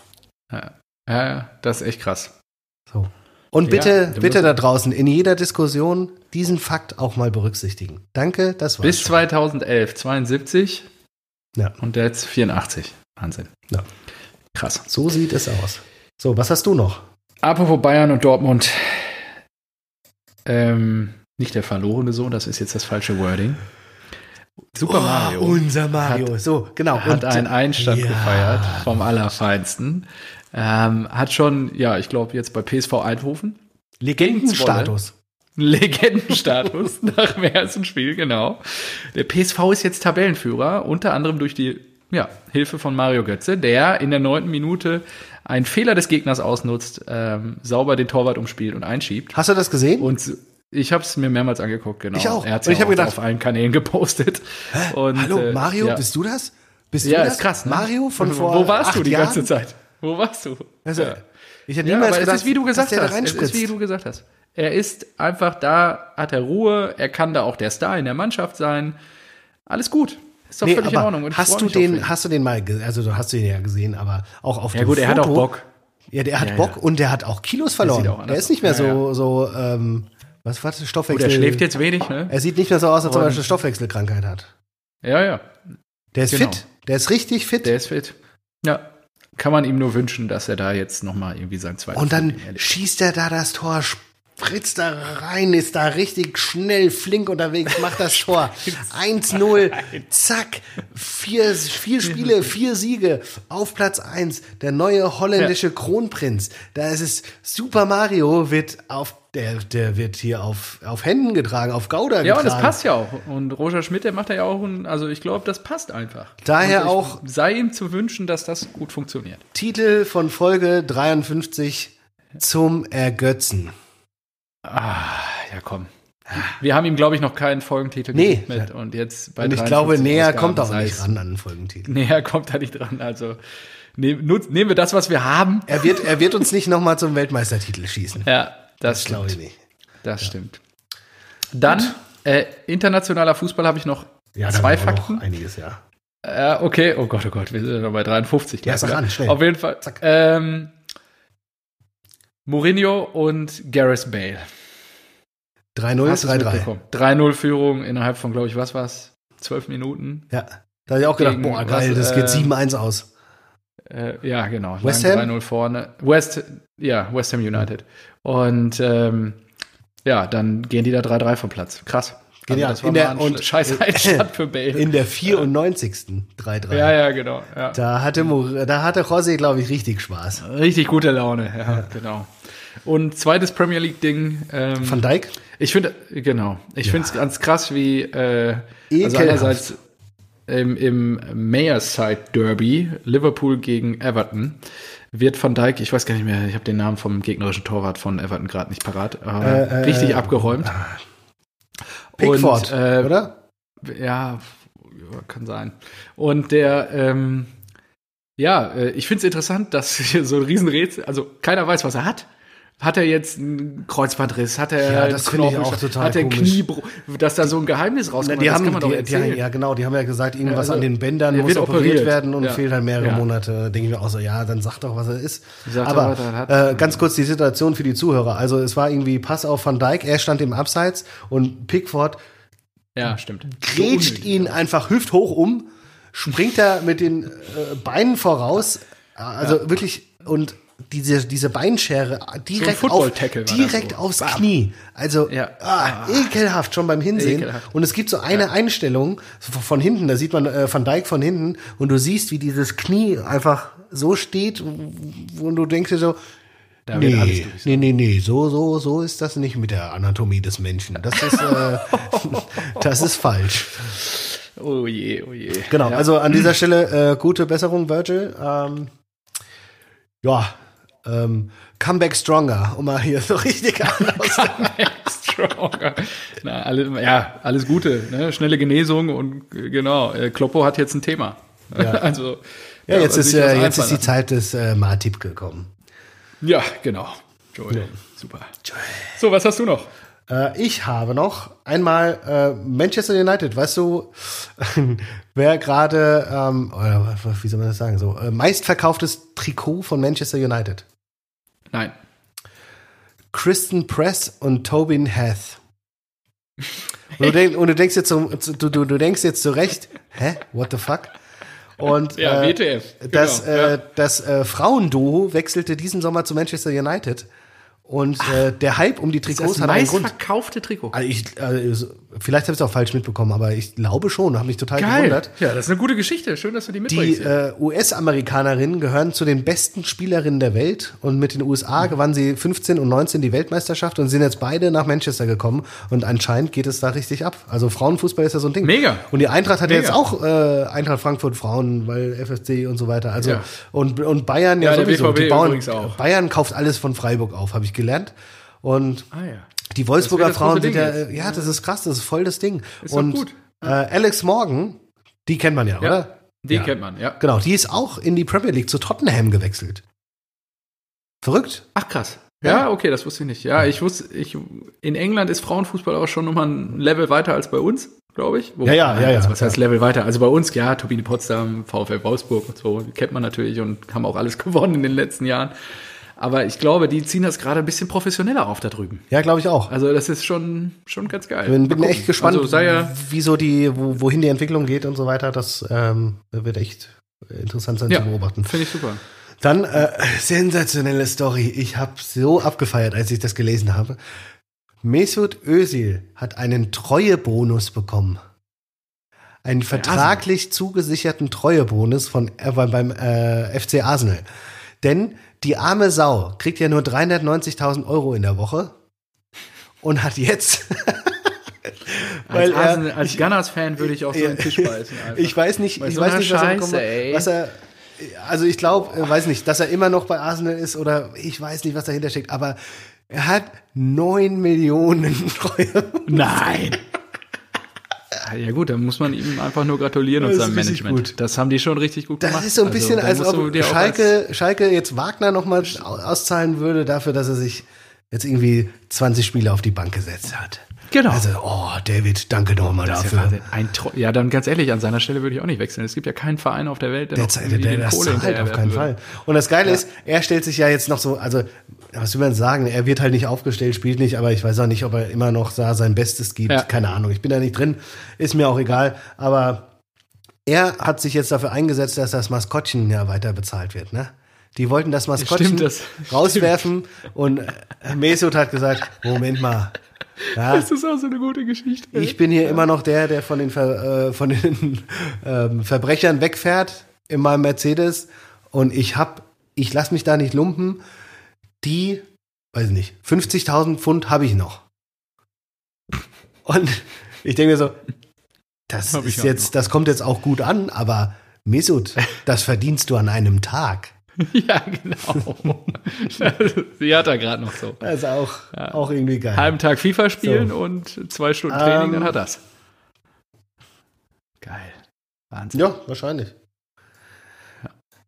S1: Ja, ja, ja, das ist echt krass.
S2: So. Und
S1: Ja,
S2: bitte,
S1: du
S2: bitte da draußen in jeder Diskussion diesen Fakt auch mal berücksichtigen. Danke, das war's.
S1: Bis
S2: schon.
S1: 2011 72
S2: Ja.
S1: und jetzt 84. Wahnsinn.
S2: Ja.
S1: Krass.
S2: So sieht es aus. So, was hast du noch?
S1: Apropos Bayern und Dortmund. Ähm, nicht der verlorene Sohn, das ist jetzt das falsche Wording. Super Mario
S2: Oh, unser Mario. so, genau.
S1: hat einen Einstand
S2: ja.
S1: gefeiert vom Allerfeinsten. Ähm, hat schon, ja, ich glaube, jetzt bei PSV Eindhoven
S2: Legendenstatus.
S1: Legendenstatus nach dem ersten Spiel, genau. Der PSV ist jetzt Tabellenführer, unter anderem durch die ja, Hilfe von Mario Götze, der in der neunten Minute einen Fehler des Gegners ausnutzt, ähm, sauber den Torwart umspielt und einschiebt.
S2: Hast du das gesehen?
S1: Und ich habe es mir mehrmals angeguckt, genau.
S2: Ich auch.
S1: Er
S2: Und ich
S1: ja
S2: gedacht-
S1: auf allen Kanälen gepostet. Und,
S2: Hallo,
S1: äh,
S2: Mario,
S1: ja.
S2: bist du das? Bist
S1: ja,
S2: du das?
S1: ist krass. Ne?
S2: Mario von vor
S1: Wo warst du die
S2: Jahren?
S1: ganze Zeit? Wo warst du?
S2: Also,
S1: ja.
S2: Ich hätte
S1: Ja,
S2: niemals
S1: aber
S2: gedacht,
S1: es ist wie du gesagt
S2: dass der da
S1: hast. Es ist wie du gesagt hast. Er ist einfach da, hat er Ruhe, er kann da auch der Star in der Mannschaft sein. Alles gut. Ist doch
S2: Nee,
S1: völlig in Ordnung. Und
S2: hast du den, hast du den mal, also du hast ihn ja gesehen, aber auch auf
S1: Ja
S2: dem
S1: gut, er hat
S2: Foto,
S1: auch Bock.
S2: Ja, der hat
S1: Ja,
S2: Bock
S1: ja.
S2: und der hat auch Kilos verloren. Der,
S1: anders
S2: ist nicht mehr.
S1: Ja,
S2: so, so, ähm, was war das, Stoffwechsel?
S1: er schläft jetzt wenig, ne?
S2: Er sieht nicht mehr so aus, als ob er eine Stoffwechselkrankheit hat.
S1: Ja, ja.
S2: Der ist
S1: Genau.
S2: fit. Der ist richtig fit.
S1: Der ist fit. Ja. Kann man ihm nur wünschen, dass er da jetzt nochmal irgendwie sein zweites
S2: und dann schießt er da das Tor, spritzt da rein, ist da richtig schnell, flink unterwegs, macht das Tor. 1-0, zack, vier, vier Spiele, vier Siege auf Platz 1. Der neue holländische Kronprinz. Da ist es, Super Mario wird auf, der, der wird hier auf, auf Händen getragen, auf Gauder
S1: Ja,
S2: getragen.
S1: und das passt ja auch. Und Roger Schmidt, der macht da ja auch, ein, also ich glaube, das passt einfach.
S2: Daher
S1: ich,
S2: auch-
S1: Sei ihm zu wünschen, dass das gut funktioniert.
S2: Titel von Folge 53 zum Ergötzen.
S1: Ah, ja, komm. Wir haben ihm, glaube ich, noch keinen Folgentitel
S2: Nee.
S1: gewidmet. Und jetzt bei
S2: Und ich
S1: 53
S2: glaube, näher
S1: Ausgaben
S2: kommt auch
S1: sei
S2: nicht ran an den Folgentitel.
S1: Näher kommt er nicht dran. Also nehm, nutz, nehmen wir das, was wir haben.
S2: Er wird, er wird uns nicht nochmal zum Weltmeistertitel schießen.
S1: Ja, das,
S2: Das glaube
S1: stimmt.
S2: ich nicht.
S1: Das stimmt. Dann, äh, internationaler Fußball habe ich noch
S2: Ja,
S1: zwei
S2: war noch
S1: Fakten.
S2: Einiges, ja.
S1: Ja, okay. Oh Gott, oh Gott, wir sind ja noch bei 53.
S2: Ja, sag an, schnell.
S1: Auf jeden Fall.
S2: Zack.
S1: Ähm, Mourinho und Gareth Bale.
S2: 3-0,
S1: Hast du's
S2: 3-3.
S1: mitbekommen? 3-0 Führung innerhalb von, glaube ich, was war's? Zwölf Minuten.
S2: Ja. Da habe ich auch gedacht, boah, geil, das geht
S1: äh,
S2: 7-1 aus.
S1: Äh, ja, genau.
S2: West Ham?
S1: 3-0 vorne. West, ja, West Ham United. Und ähm, ja, dann gehen die da 3-3 vom Platz. Krass.
S2: Genial.
S1: das war
S2: In der- und-
S1: scheiß Einstand für Bale.
S2: In der 94. 3-3.
S1: ja, ja, genau. Ja.
S2: Da hatte, da hatte José, glaube ich, richtig Spaß.
S1: Richtig gute Laune, ja, genau. Und zweites Premier League-Ding. Ähm,
S2: Van Dijk?
S1: ich finde, genau. Ich finde es ganz krass, wie äh, also einerseits im, im Mayorside Derby Liverpool gegen Everton wird Van Dijk, ich weiß gar nicht mehr, ich habe den Namen vom gegnerischen Torwart von Everton gerade nicht parat, aber
S2: Äh, äh,
S1: richtig
S2: äh,
S1: abgeräumt.
S2: Pickford,
S1: Und, äh,
S2: oder?
S1: Ja, ja, kann sein. Und der, ähm, ja, äh, ich finde es interessant, dass hier so ein Riesenrätsel, also keiner weiß, was er hat. Hat er jetzt einen Kreuzbandriss? Hat er
S2: Ja, das finde ich auch total
S1: Hat er. Kniebruch? Dass da so ein Geheimnis rauskommt,
S2: die haben,
S1: doch
S2: die, die, ja genau, die haben ja gesagt, irgendwas
S1: Ja, also,
S2: an den Bändern
S1: er
S2: muss
S1: wird
S2: operiert,
S1: operiert.
S2: werden und
S1: Ja.
S2: fehlt halt mehrere
S1: Ja.
S2: Monate. Denke ich mir auch so, ja, dann sag doch, was er ist.
S1: Sag doch,
S2: Aber
S1: er hat.
S2: äh, ganz kurz die Situation für die Zuhörer. Also es war irgendwie Pass auf Van Dijk, er stand im Abseits und Pickford
S1: ja, stimmt.
S2: grätscht ihn einfach hüfthoch um, springt da mit den äh, Beinen voraus, also wirklich und diese, diese Beinschere direkt, auf,
S1: war das
S2: direkt
S1: so.
S2: aufs
S1: Bam.
S2: Knie. Also
S1: Ja.
S2: ah, ekelhaft schon beim Hinsehen.
S1: Ekelhaft.
S2: Und es gibt so eine Einstellung so von hinten, da sieht man äh, Van Dijk von hinten und du siehst, wie dieses Knie einfach so steht, wo du denkst dir so,
S1: Da alles
S2: nee, nee, nee, nee, so, so, so ist das nicht mit der Anatomie des Menschen. Das ist, äh, das ist falsch.
S1: Oh je, oh je.
S2: Genau,
S1: Ja.
S2: also an dieser Stelle äh, gute Besserung, Virgil. Ähm, ja, ähm, Comeback Stronger, um mal hier so richtig aus.
S1: Stronger. Na, alle, ja, alles Gute. Ne? Schnelle Genesung und äh, genau, äh, Kloppo hat jetzt ein Thema.
S2: Ja.
S1: Also,
S2: Ja, jetzt
S1: kann
S2: ist,
S1: sich was
S2: äh, jetzt ist die Zeit des äh, Martip gekommen.
S1: Ja, genau. Joel. Super. So, was hast du noch?
S2: Äh, ich habe noch einmal äh, Manchester United. Weißt du, wer gerade, ähm, wie soll man das sagen, so äh, meistverkauftes Trikot von Manchester United?
S1: Nein.
S2: Kristen Press und Tobin Hath. Und du, denk, und du denkst jetzt so, du, du, du denkst jetzt zurecht, hä, what the fuck? Und
S1: Ja,
S2: äh,
S1: WTF.
S2: das,
S1: Genau,
S2: äh,
S1: ja.
S2: das äh, Frauenduo wechselte diesen Sommer zu Manchester United. Und äh, der Hype um die Trikots
S1: Das
S2: hat einen Grund.
S1: meistverkaufte Trikot.
S2: Also ich, also, vielleicht habe ich es auch falsch mitbekommen, aber ich glaube schon, habe mich total
S1: Geil.
S2: gewundert.
S1: Ja, das ist eine gute Geschichte. Schön, dass du die
S2: Die
S1: mitbringst.
S2: äh, US-Amerikanerinnen gehören zu den besten Spielerinnen der Welt und mit den USA gewannen sie 15 und 19 die Weltmeisterschaft und sind jetzt beide nach Manchester gekommen und anscheinend geht es da richtig ab. Also Frauenfußball ist ja so ein Ding.
S1: Mega.
S2: Und die Eintracht hat ja jetzt auch äh, Eintracht Frankfurt Frauen, weil FSC und so weiter. Also
S1: Ja.
S2: und, und Bayern ja,
S1: Ja,
S2: sowieso. Die
S1: auch.
S2: Bayern kauft alles von Freiburg auf, habe ich gelernt. Und
S1: ah ja.
S2: die Wolfsburger Frauen sind ja,
S1: jetzt.
S2: ja, das ist krass, das ist voll das Ding.
S1: Ist
S2: und
S1: gut.
S2: Äh, Alex Morgan, die kennt man ja,
S1: Ja.
S2: oder?
S1: Die
S2: Ja.
S1: kennt man, ja.
S2: Genau, die ist auch in die Premier League zu Tottenham gewechselt. Verrückt.
S1: Ach krass.
S2: Ja.
S1: Okay, das wusste ich nicht. Ja, ich wusste, ich, in England ist Frauenfußball auch schon nochmal ein Level weiter als bei uns, glaube ich. Wo-
S2: Ja, ja, ja.
S1: Also was heißt Level weiter? Also bei uns, ja, Turbine Potsdam, VfL Wolfsburg und so, kennt man natürlich und haben auch alles gewonnen in den letzten Jahren. Aber ich glaube, die ziehen das gerade ein bisschen professioneller auf da drüben.
S2: Ja, glaube ich auch.
S1: Also das ist schon, schon ganz geil.
S2: Bin, bin echt gespannt,
S1: Also ja,
S2: wie so die, wo, wohin die Entwicklung geht und so weiter. Das ähm, wird echt interessant sein
S1: ja,
S2: zu beobachten.
S1: finde ich super.
S2: Dann äh, sensationelle Story. Ich habe so abgefeiert, als ich das gelesen habe. Mesut Özil hat einen Treuebonus bekommen. Einen vertraglich zugesicherten Treuebonus von äh, beim, beim äh, FC Arsenal. Denn die arme Sau kriegt ja nur 390.000 Euro in der Woche und hat jetzt
S1: Als,
S2: er-
S1: Arsenal, als Gunners-Fan würde ich auch so einen Tisch beißen. einfach.
S2: Ich weiß nicht, ich
S1: so
S2: weiß nicht, was er,
S1: Scheiße, ey.
S2: was er also ich glaube, äh, weiß nicht, dass er immer noch bei Arsenal ist oder ich weiß nicht, was dahinter steckt, aber er hat neun Millionen Treue.
S1: Nein. Ja gut, dann muss man ihm einfach nur gratulieren und
S2: Das
S1: seinem Management.
S2: gut.
S1: Das haben die schon richtig gut
S2: Das
S1: gemacht.
S2: ist so ein bisschen,
S1: da
S2: als ob Schalke, Schalke jetzt Wagner nochmal auszahlen würde dafür, dass er sich jetzt irgendwie 20 Spiele auf die Bank gesetzt hat.
S1: Genau.
S2: Also, oh, David, danke nochmal
S1: ja,
S2: dafür.
S1: Tro ja, dann ganz ehrlich, an seiner Stelle würde ich auch nicht wechseln. Es gibt ja keinen Verein auf der Welt, der,
S2: Der,
S1: noch
S2: der, der, das
S1: Kohle
S2: zahlt auf keinen
S1: würde.
S2: Fall. Und das Geile ist, er stellt sich ja jetzt noch so, also, was will man sagen, er wird halt nicht aufgestellt, spielt nicht, aber ich weiß auch nicht, ob er immer noch da sein Bestes gibt.
S1: Ja.
S2: Keine Ahnung, ich bin da nicht drin, ist mir auch egal. Aber er hat sich jetzt dafür eingesetzt, dass das Maskottchen ja weiter bezahlt wird, ne? Die wollten das Maskottchen
S1: Stimmt, das-
S2: rauswerfen und Mesut hat gesagt, Moment mal, ja,
S1: Das ist auch so eine gute Geschichte.
S2: ich bin hier immer noch der, der von den, Ver, äh, von den ähm, Verbrechern wegfährt in meinem Mercedes und ich hab, ich lass mich da nicht lumpen. Die, weiß nicht, 50.000 Pfund habe ich noch. Und ich denke mir so, das ist jetzt, das kommt jetzt auch gut an, aber Mesut, das verdienst du an einem Tag.
S1: ja, genau. Sie hat er gerade noch so.
S2: Das ist auch, auch irgendwie geil.
S1: Halben Tag FIFA spielen
S2: So.
S1: und zwei Stunden Training,
S2: Ähm.
S1: dann hat das. Geil. Wahnsinn.
S2: Ja, wahrscheinlich.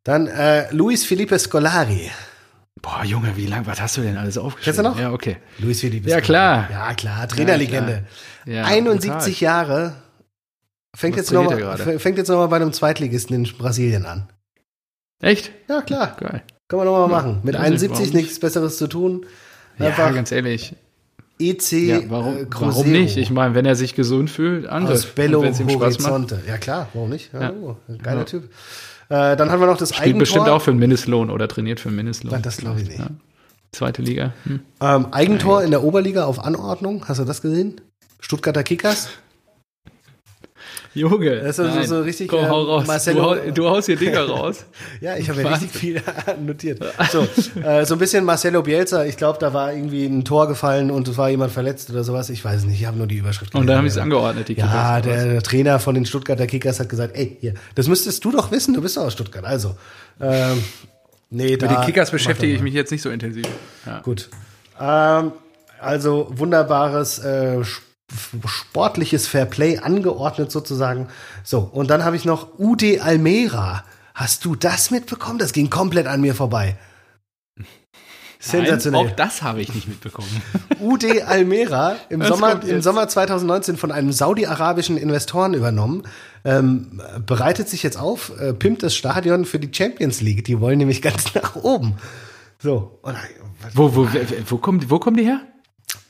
S2: Dann äh, Luis Felipe Scolari.
S1: Boah, Junge, wie lang, was hast du denn alles aufgeschrieben?
S2: Kennst du noch?
S1: Ja, okay.
S2: Luis Felipe
S1: Ja, klar.
S2: Ja, klar, Trainerlegende.
S1: Ja,
S2: 71 Jahre. Fängt jetzt, noch mal, fängt jetzt noch mal bei einem Zweitligisten in Brasilien an.
S1: Echt?
S2: Ja, klar.
S1: Geil.
S2: Können wir noch mal machen. Mit
S1: Ja,
S2: 71
S1: warum
S2: nichts Besseres zu tun.
S1: Ja,
S2: Einfach
S1: ganz ehrlich.
S2: EC
S1: Ja, warum,
S2: äh,
S1: warum
S2: Cruzeiro
S1: nicht? Ich meine, wenn er sich gesund fühlt,
S2: aus
S1: ihm Spaß macht.
S2: Horizonte. Ja, klar, warum nicht? Ja,
S1: Ja.
S2: oh, geiler
S1: Ja.
S2: Typ. Äh, dann haben wir noch das
S1: Spielt
S2: Eigentor.
S1: bestimmt auch für einen Mindestlohn oder trainiert für einen Mindestlohn.
S2: Nein, das glaube ich nicht.
S1: Ja. Zweite Liga. Hm.
S2: Ähm, Eigentor in der Oberliga auf Anordnung. Hast du das gesehen? Stuttgarter Kickers.
S1: Junge.
S2: Das ist so-
S1: nein.
S2: so richtig,
S1: Komm, hau
S2: ähm,
S1: raus.
S2: Marcelo-
S1: du, hau, du haust hier Dinger raus.
S2: Ja, ich habe ja richtig viel notiert. So, äh, so ein bisschen Marcelo Bielsa. Ich glaube, da war irgendwie ein Tor gefallen und es war jemand verletzt oder sowas. Ich weiß es nicht. Ich habe nur die Überschrift.
S1: Und dann haben sie es angeordnet, die
S2: Ja,
S1: Kickers.
S2: der, der Trainer von den Stuttgarter Kickers hat gesagt, ey, hier, das müsstest du doch wissen. Du bist doch aus Stuttgart. Also, ähm, nee, da
S1: Mit den Kickers beschäftige ich mich jetzt nicht so intensiv. Ja.
S2: Gut. Ähm, also wunderbares äh, sp- sportliches Fairplay angeordnet sozusagen. So, und dann habe ich noch UD Almera. Hast du das mitbekommen? Das ging komplett an mir vorbei. Sensationell.
S1: Nein, auch das habe ich nicht mitbekommen.
S2: UD Almera im Sommer, im? Sommer 2019 von einem saudi-arabischen Investoren übernommen. Ähm, bereitet sich jetzt auf, äh, pimpt das Stadion für die Champions League. Die wollen nämlich ganz nach oben. So, und,
S1: wo, wo, wo, kommen, die- wo kommen die her?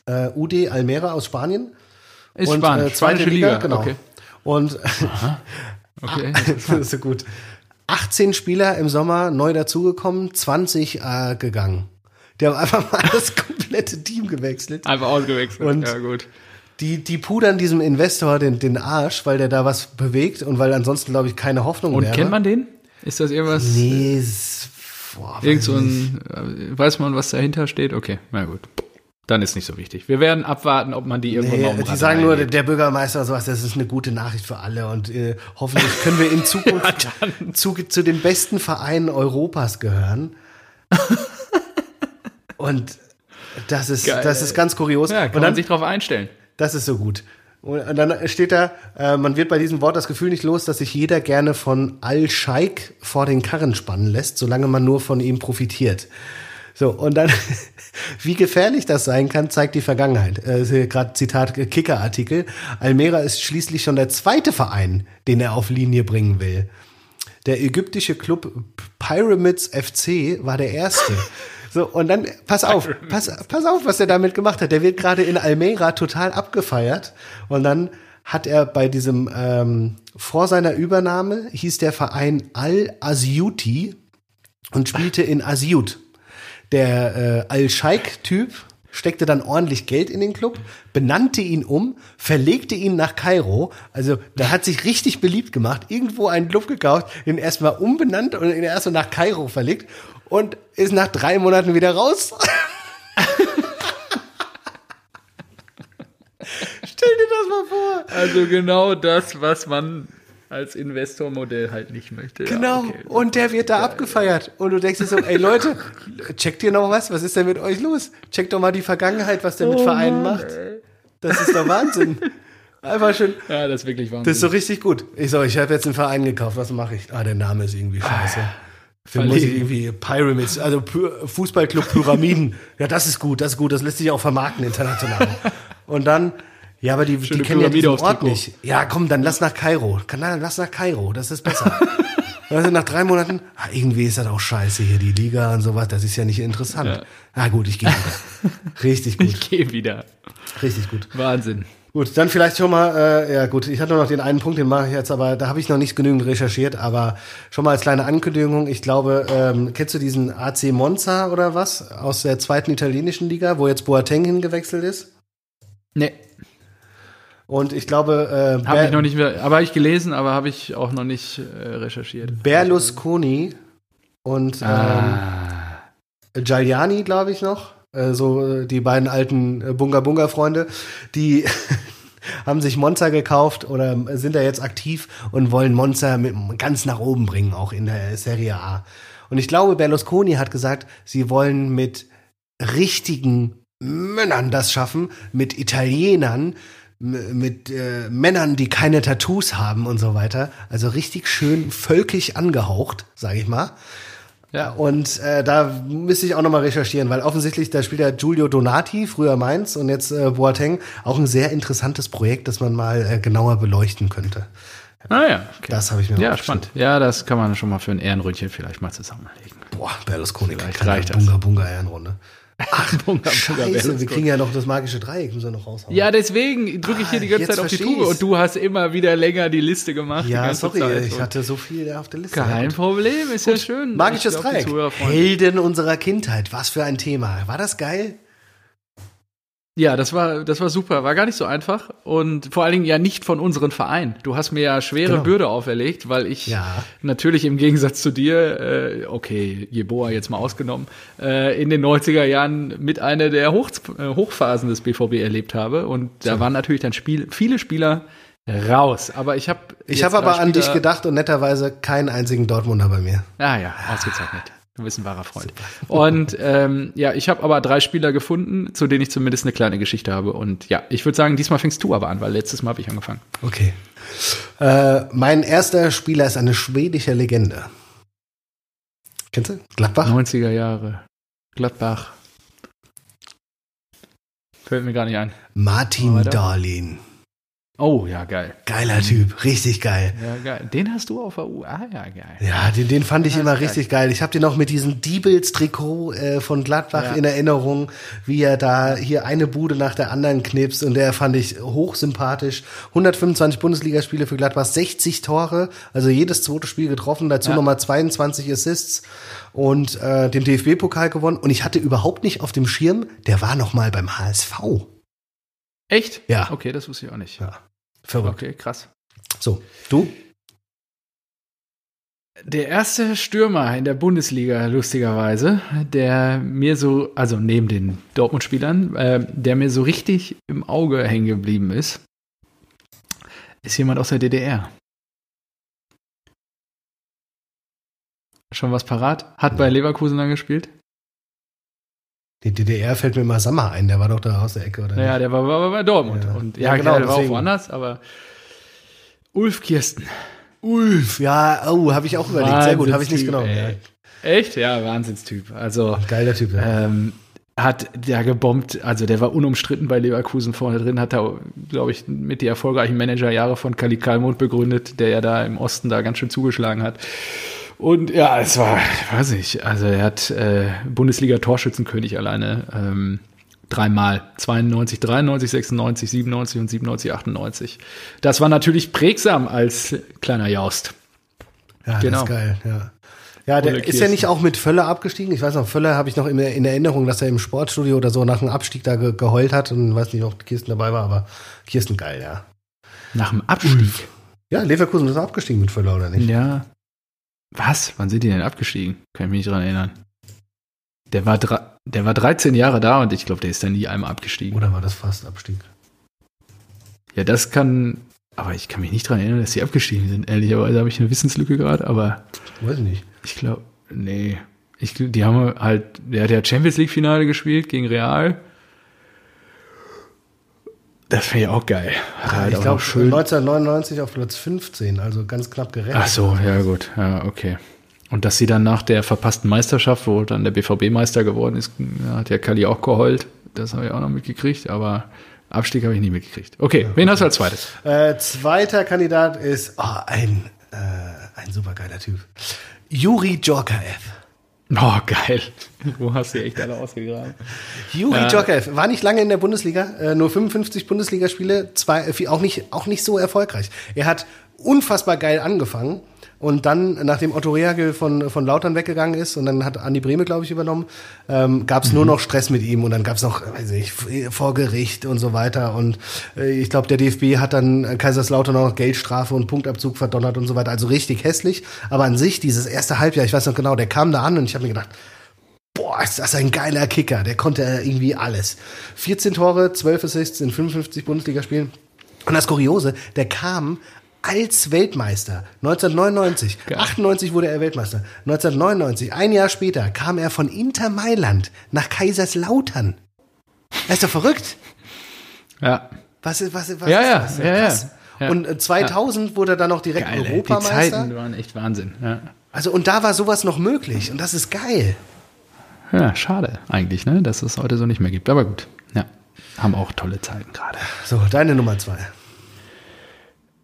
S2: äh, UD Almera aus Spanien.
S1: Ist
S2: und,
S1: Spanisch.
S2: äh, zweite Liga,
S1: Liga.
S2: genau.
S1: Okay.
S2: Und
S1: okay.
S2: das ist so gut. 18 Spieler im Sommer neu dazugekommen, 20 äh, gegangen. Die haben einfach mal das komplette Team gewechselt.
S1: Einfach ausgewechselt.
S2: Und-
S1: ja, gut.
S2: Die, die pudern diesem Investor den, den Arsch, weil der da was bewegt und weil ansonsten, glaube ich, keine Hoffnung
S1: Und
S2: wäre.
S1: kennt man den? Ist das irgendwas?
S2: Nee, s- boah,
S1: Irgend so ein, äh, weiß man, was dahinter steht? Okay, na gut. Dann ist nicht so wichtig. Wir werden abwarten, ob man die irgendwann mal
S2: Nee,
S1: um
S2: die sagen nur, der, Bürgermeister und sowas, das ist eine gute Nachricht für alle und äh, hoffentlich können wir in Zukunft zu, zu den besten Vereinen Europas gehören. und das ist,
S1: Geil,
S2: das ist ganz kurios.
S1: Ja,
S2: und
S1: kann
S2: dann,
S1: man sich drauf einstellen.
S2: das ist so gut. Und und dann steht da, äh, man wird bei diesem Wort das Gefühl nicht los, dass sich jeder gerne von Al-Scheik vor den Karren spannen lässt, solange man nur von ihm profitiert. So, und dann, wie gefährlich das sein kann, zeigt die Vergangenheit. Äh, gerade Zitat äh, Kicker-Artikel. Almera ist schließlich schon der zweite Verein, den er auf Linie bringen will. Der ägyptische Club Pyramids FC war der erste. So, und dann, pass auf, pass, pass auf, was er damit gemacht hat. Der wird gerade in Almera total abgefeiert. Und dann hat er bei diesem, ähm, vor seiner Übernahme hieß der Verein Al-Asyuti und spielte in Asyut. Der äh, Al-Sheikh-Typ steckte dann ordentlich Geld in den Club, benannte ihn um, verlegte ihn nach Kairo. Also da hat sich richtig beliebt gemacht. Irgendwo einen Club gekauft, ihn erstmal umbenannt und ihn erstmal nach Kairo verlegt und ist nach drei Monaten wieder raus. Stell dir das mal vor.
S1: Also genau das, was man als Investormodell halt nicht möchte.
S2: Genau.
S1: Ja, okay.
S2: Und der wird da abgefeiert. Und du denkst dir so, ey Leute, checkt ihr noch was? Was ist denn mit euch los? Checkt doch mal die Vergangenheit, was der mit Vereinen macht. Das ist doch Wahnsinn. Einfach schön.
S1: ja, das ist wirklich Wahnsinn.
S2: Das ist so richtig gut. Ich so, ich habe jetzt einen Verein gekauft. Was mache ich? Ah, der Name ist irgendwie scheiße. Für muss ich irgendwie Pyramids, also Fußballclub Pyramiden. ja, das ist gut, das ist gut. Das lässt sich auch vermarkten international. Und dann, ja, aber die, die kennen ja diesen Ort nicht. Ja, komm, dann lass nach Kairo. Dann lass nach Kairo, das ist besser. Also nach drei Monaten, ah, irgendwie ist das auch scheiße hier, die Liga und sowas, das ist ja nicht interessant.
S1: Ja.
S2: Ah, gut, ich gehe wieder. Richtig gut,
S1: ich gehe wieder.
S2: richtig gut.
S1: Wahnsinn.
S2: Gut, dann vielleicht schon mal, äh, ja gut, ich hatte noch den einen Punkt, den mache ich jetzt, aber da habe ich noch nicht genügend recherchiert, aber schon mal als kleine Ankündigung, ich glaube, ähm, kennst du diesen AC Monza oder was aus der zweiten italienischen Liga, wo jetzt Boateng hingewechselt ist?
S1: Nee,
S2: Und ich glaube, äh,
S1: habe ich noch nicht mehr, aber habe ich gelesen, aber habe ich auch noch nicht äh, recherchiert.
S2: Berlusconi und ähm,
S1: Ah.
S2: Giuliani, glaube ich noch, äh, so äh, die beiden alten äh, Bunga Bunga Freunde, die haben sich Monza gekauft oder sind da jetzt aktiv und wollen Monza mit, ganz nach oben bringen, auch in der Serie A. Und ich glaube, Berlusconi hat gesagt, sie wollen mit richtigen Männern das schaffen, mit Italienern, mit äh, Männern, die keine Tattoos haben und so weiter. Also richtig schön völkisch angehaucht, sage ich mal.
S1: Ja.
S2: Und äh, da müsste ich auch nochmal recherchieren, weil offensichtlich, da spielt ja Giulio Donati, früher Mainz und jetzt äh, Boateng, auch ein sehr interessantes Projekt, das man mal äh, genauer beleuchten könnte.
S1: Ah ja, okay.
S2: Das habe ich mir
S1: Ja, spannend. Ja, das kann man schon mal für ein Ehrenründchen vielleicht mal zusammenlegen.
S2: Boah, Berlusconi,
S1: Vielleicht reicht das.
S2: Bunga Bunga Ehrenrunde. Ach, Scheiße, wir kriegen ja noch das magische Dreieck, müssen wir noch raushauen.
S1: Ja, deswegen drücke ich hier die ganze ah, Zeit auf die Tube und du hast immer wieder länger die Liste gemacht.
S2: Ja, sorry, Zeit. ich hatte so viel auf der Liste.
S1: Kein Problem, ist Gut. ja schön.
S2: Magisches Dreieck. Helden unserer Kindheit, was für ein Thema. War das geil?
S1: Ja, das war, das war super. War gar nicht so einfach. Und vor allen Dingen ja nicht von unseren Verein. Du hast mir ja schwere genau. Bürde auferlegt, weil ich ja. natürlich im Gegensatz zu dir, äh, okay, Jeboa jetzt mal ausgenommen, äh, in den 90er Jahren mit einer der Hoch, äh, Hochphasen des BVB erlebt habe. Und da so. waren natürlich dann Spiel, viele Spieler raus. Aber ich habe
S2: Ich habe aber an dich gedacht und netterweise keinen einzigen Dortmunder bei mir.
S1: Ah ja, ausgezeichnet. Du bist ein wahrer Freund. Und ähm, ja, ich habe aber drei Spieler gefunden, zu denen ich zumindest eine kleine Geschichte habe. Und ja, ich würde sagen, diesmal fängst du aber an, weil letztes Mal habe ich angefangen.
S2: Okay. Äh, mein erster Spieler ist eine schwedische Legende. Kennst du?
S1: Gladbach? 90er Jahre. Gladbach. Fällt mir gar nicht ein.
S2: Martin Darlin.
S1: Oh, ja, geil.
S2: Geiler Typ, richtig geil.
S1: Ja, geil. Den hast du auf der U. Ah, ja, geil.
S2: Ja, den, den fand ich immer geil. richtig geil. Ich habe den auch mit diesem Diebels-Trikot äh, von Gladbach ja. in Erinnerung, wie er da hier eine Bude nach der anderen knipst und der fand ich hochsympathisch. 125 Bundesligaspiele für Gladbach, 60 Tore, also jedes zweite Spiel getroffen, dazu ja. nochmal 22 Assists und äh, den DFB-Pokal gewonnen. Und ich hatte überhaupt nicht auf dem Schirm, der war noch mal beim HSV.
S1: Echt?
S2: Ja.
S1: Okay, das wusste ich auch nicht.
S2: Ja. Verrückt.
S1: Okay, krass.
S2: So, du?
S1: Der erste Stürmer in der Bundesliga, lustigerweise, der mir so, also neben den Dortmund-Spielern, äh, der mir so richtig im Auge hängen geblieben ist, ist jemand aus der DDR. Schon was parat? Hat bei Leverkusen dann gespielt?
S2: Die DDR fällt mir immer Sammer ein, der war doch da aus der Ecke, oder?
S1: Ja, nicht? der war, war, bei Dortmund. Ja, und, ja, ja genau, der war auch woanders, aber Ulf Kirsten.
S2: Ulf, ja, oh, habe ich auch überlegt. Sehr gut, habe ich nicht genommen. Ja.
S1: Echt? Ja, Wahnsinnstyp. Also
S2: geiler Typ. Ja.
S1: Ähm, hat der gebombt, also der war unumstritten bei Leverkusen vorne drin, hat da, glaube ich, mit die erfolgreichen Managerjahre von Kali Kalmund begründet, der ja da im Osten da ganz schön zugeschlagen hat. Und ja, es war, weiß ich, also er hat äh, Bundesliga-Torschützenkönig alleine ähm, dreimal. 92, 93, 96, 97 und 97, 98. Das war natürlich prägsam als kleiner Jaust.
S2: Ja, genau. das ist geil, ja. Ja, der ist ja nicht auch mit Völler abgestiegen. Ich weiß noch, Völler habe ich noch in, in, Erinnerung, dass er im Sportstudio oder so nach dem Abstieg da ge geheult hat und weiß nicht, ob Kirsten dabei war, aber Kirsten geil, ja.
S1: Nach dem Abstieg?
S2: Ja, Leverkusen ist abgestiegen mit Völler, oder nicht?
S1: Ja, was? Wann sind die denn abgestiegen? Kann ich mich nicht dran erinnern. Der war, der war 13 Jahre da und ich glaube, der ist dann nie einmal abgestiegen.
S2: Oder war das fast Abstieg?
S1: Ja, das kann. Aber ich kann mich nicht dran erinnern, dass die abgestiegen sind. Ehrlicherweise habe ich eine Wissenslücke gerade, aber.
S2: Weiß nicht.
S1: Ich glaube, nee. Ich, die haben halt, der hat ja Champions League Finale gespielt gegen Real. Das wäre ja auch geil.
S2: Ja, halt ich glaube, 1999 auf Platz 15, also ganz knapp gerechnet.
S1: Ach so, ja gut, ja, okay. Und dass sie dann nach der verpassten Meisterschaft, wo dann der BVB Meister geworden ist, hat ja Kali auch geheult. Das habe ich auch noch mitgekriegt, aber Abstieg habe ich nie mitgekriegt. Okay, ja, wen hast du als zweites?
S2: Äh, zweiter Kandidat ist oh, ein, äh, ein supergeiler Typ. Juri Djorkaev.
S1: Oh, geil. Wo hast du echt alle ausgegraben?
S2: Juri äh, Djorkaev war nicht lange in der Bundesliga, äh, nur 55 Bundesligaspiele, zwei, äh, auch, nicht, auch nicht so erfolgreich. Er hat unfassbar geil angefangen und dann, nachdem Otto Rehagel von, von Lautern weggegangen ist und dann hat Andi Breme, glaube ich, übernommen, ähm, gab es mhm. nur noch Stress mit ihm und dann gab es noch, weiß ich, vor Gericht und so weiter. Und äh, ich glaube, der DFB hat dann Kaiserslautern noch Geldstrafe und Punktabzug verdonnert und so weiter. Also richtig hässlich. Aber an sich, dieses erste Halbjahr, ich weiß noch genau, der kam da an und ich habe mir gedacht, boah, ist das ein geiler Kicker. Der konnte irgendwie alles. 14 Tore, 12 Assists in 55 Bundesligaspielen. Und das Kuriose, der kam als Weltmeister 1999. Geil. 98 wurde er Weltmeister. 1999, ein Jahr später, kam er von Inter Mailand nach Kaiserslautern. Das ist doch verrückt.
S1: Ja.
S2: Was ist, was, was
S1: ja,
S2: ist
S1: ja,
S2: das?
S1: Ja, ja,
S2: ja. Und 2000 ja. wurde er dann noch direkt geil, Europameister. Die
S1: Zeiten waren echt Wahnsinn. Ja.
S2: Also und da war sowas noch möglich und das ist geil.
S1: Ja, schade eigentlich, ne, dass es heute so nicht mehr gibt. Aber gut, ja, haben auch tolle Zeiten gerade.
S2: So, deine Nummer zwei.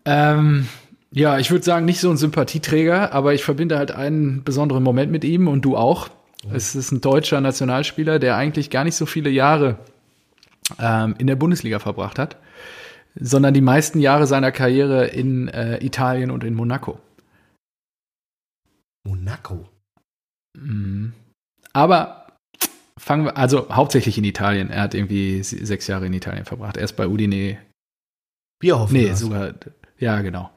S1: Ähm, ja, ich würde sagen, nicht so ein Sympathieträger, aber ich verbinde halt einen besonderen Moment mit ihm und du auch. Es ist ein deutscher Nationalspieler, der eigentlich gar nicht so viele Jahre ähm, in der Bundesliga verbracht hat, sondern die meisten Jahre seiner Karriere in äh, Italien und in Monaco.
S2: Monaco.
S1: Mhm. Aber fangen wir, also hauptsächlich in Italien. Er hat irgendwie sechs Jahre in Italien verbracht. Erst bei Udine.
S2: Bierhoff.
S1: Nee, sogar, ja, genau.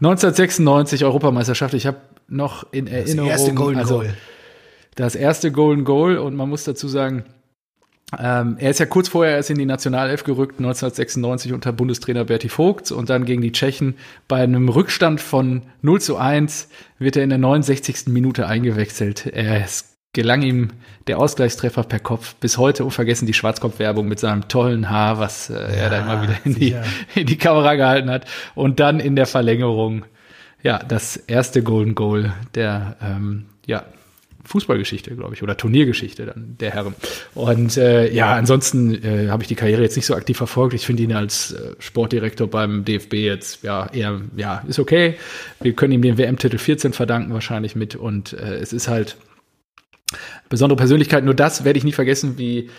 S1: 1996 Europameisterschaft. Ich habe noch in Erinnerung.
S2: Das erste Golden
S1: also,
S2: Goal.
S1: Das erste Golden Goal und man muss dazu sagen, ähm, er ist ja kurz vorher erst in die Nationalelf gerückt, 1996 unter Bundestrainer Berti Vogt und dann gegen die Tschechen. Bei einem Rückstand von 0 zu 1 wird er in der 69. Minute eingewechselt. Er, es gelang ihm der Ausgleichstreffer per Kopf. Bis heute unvergessen die Schwarzkopf-Werbung mit seinem tollen Haar, was äh, ja, er da immer wieder in die, in die Kamera gehalten hat. Und dann in der Verlängerung, ja, das erste Golden Goal der, ähm, ja, Fußballgeschichte, glaube ich, oder Turniergeschichte dann der Herren. Und äh, ja, ansonsten äh, habe ich die Karriere jetzt nicht so aktiv verfolgt. Ich finde ihn als äh, Sportdirektor beim DFB jetzt ja eher, ja, ist okay. Wir können ihm den WM-Titel 14 verdanken wahrscheinlich mit und äh, es ist halt besondere Persönlichkeit. Nur das werde ich nie vergessen, wie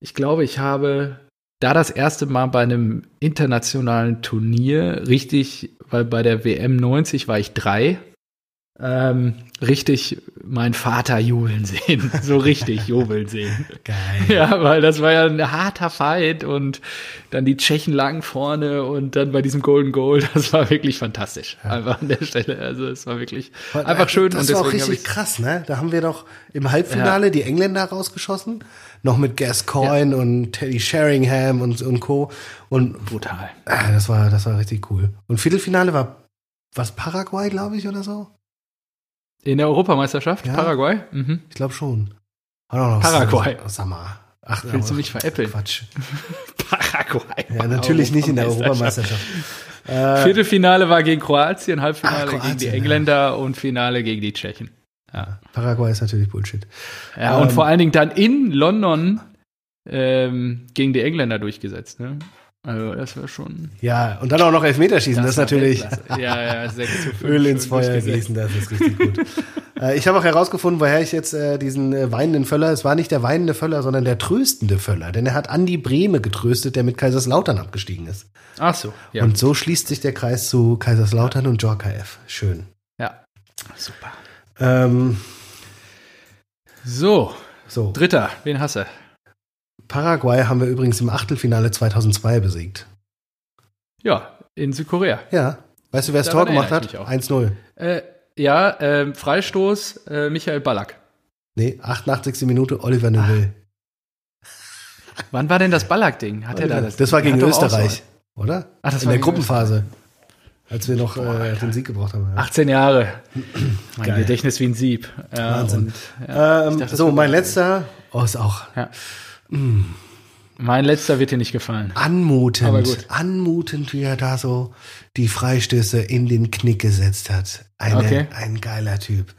S1: ich glaube, ich habe da das erste Mal bei einem internationalen Turnier richtig, weil bei der WM 90 war ich drei ähm, richtig mein Vater jubeln sehen. So richtig jubeln sehen.
S2: Geil.
S1: Ja, weil das war ja ein harter Fight und dann die Tschechen lagen vorne und dann bei diesem Golden Goal, das war wirklich fantastisch. Ja. Einfach an der Stelle. Also es war wirklich
S2: Weil,
S1: einfach schön.
S2: Das
S1: und
S2: war auch richtig krass, ne? Da haben wir doch im Halbfinale ja. die Engländer rausgeschossen. Noch mit Gascoigne ja. und Teddy Sheringham und, und Co. Und
S1: brutal.
S2: Äh, das war, das war richtig cool. Und Viertelfinale war was Paraguay, glaube ich, oder so?
S1: In der Europameisterschaft? Ja? Paraguay?
S2: Mhm. Ich glaube schon.
S1: Paraguay.
S2: Sag mal.
S1: Ach, Willst du mich veräppeln?
S2: Quatsch.
S1: Paraguay.
S2: Ja, natürlich nicht in der Europameisterschaft.
S1: Äh, Viertelfinale war gegen Kroatien, Halbfinale Ach, Kroatien, gegen die Engländer ja. und Finale gegen die Tschechen.
S2: Ja. Paraguay ist natürlich Bullshit.
S1: Ja, ähm, und vor allen Dingen dann in London ähm, gegen die Engländer durchgesetzt. Ne? Also das wäre schon.
S2: Ja, und dann auch noch Elfmeterschießen, das, das ist natürlich.
S1: ja, ja, 6 zu 5
S2: Öl ins Feuer gießen, das ist richtig gut. äh, ich habe auch herausgefunden, woher ich jetzt äh, diesen äh, weinenden Völler, es war nicht der weinende Völler, sondern der tröstende Völler, denn er hat Andi Brehme getröstet, der mit Kaiserslautern abgestiegen ist.
S1: Ach so,
S2: ja. Und so schließt sich der Kreis zu Kaiserslautern und Jorka F. Schön.
S1: Ja, super.
S2: Ähm,
S1: so, so, dritter, wen hast du?
S2: Paraguay haben wir übrigens im Achtelfinale 2002 besiegt.
S1: Ja, in Südkorea.
S2: Ja. Weißt du, wer das Tor gemacht hat? 1-0.
S1: Äh, ja, äh, Freistoß äh, Michael Ballack.
S2: Nee, 88. Minute Oliver Neville.
S1: Wann war denn das Ballack-Ding? Hat er da das?
S2: Das war gegen Österreich, so. oder?
S1: Ach, das
S2: In
S1: war
S2: der Gruppenphase. Als wir noch Boah, äh, den Sieg gebraucht haben.
S1: Ja. 18 Jahre. mein Geil. Gedächtnis wie ein Sieb.
S2: Wahnsinn. Und, ja, ähm, dachte, so, mein letzter. Oh, ist auch.
S1: Ja. Mm. Mein letzter wird dir nicht gefallen.
S2: Anmutend. Anmutend, wie er da so die Freistöße in den Knick gesetzt hat. Eine, okay. Ein geiler Typ.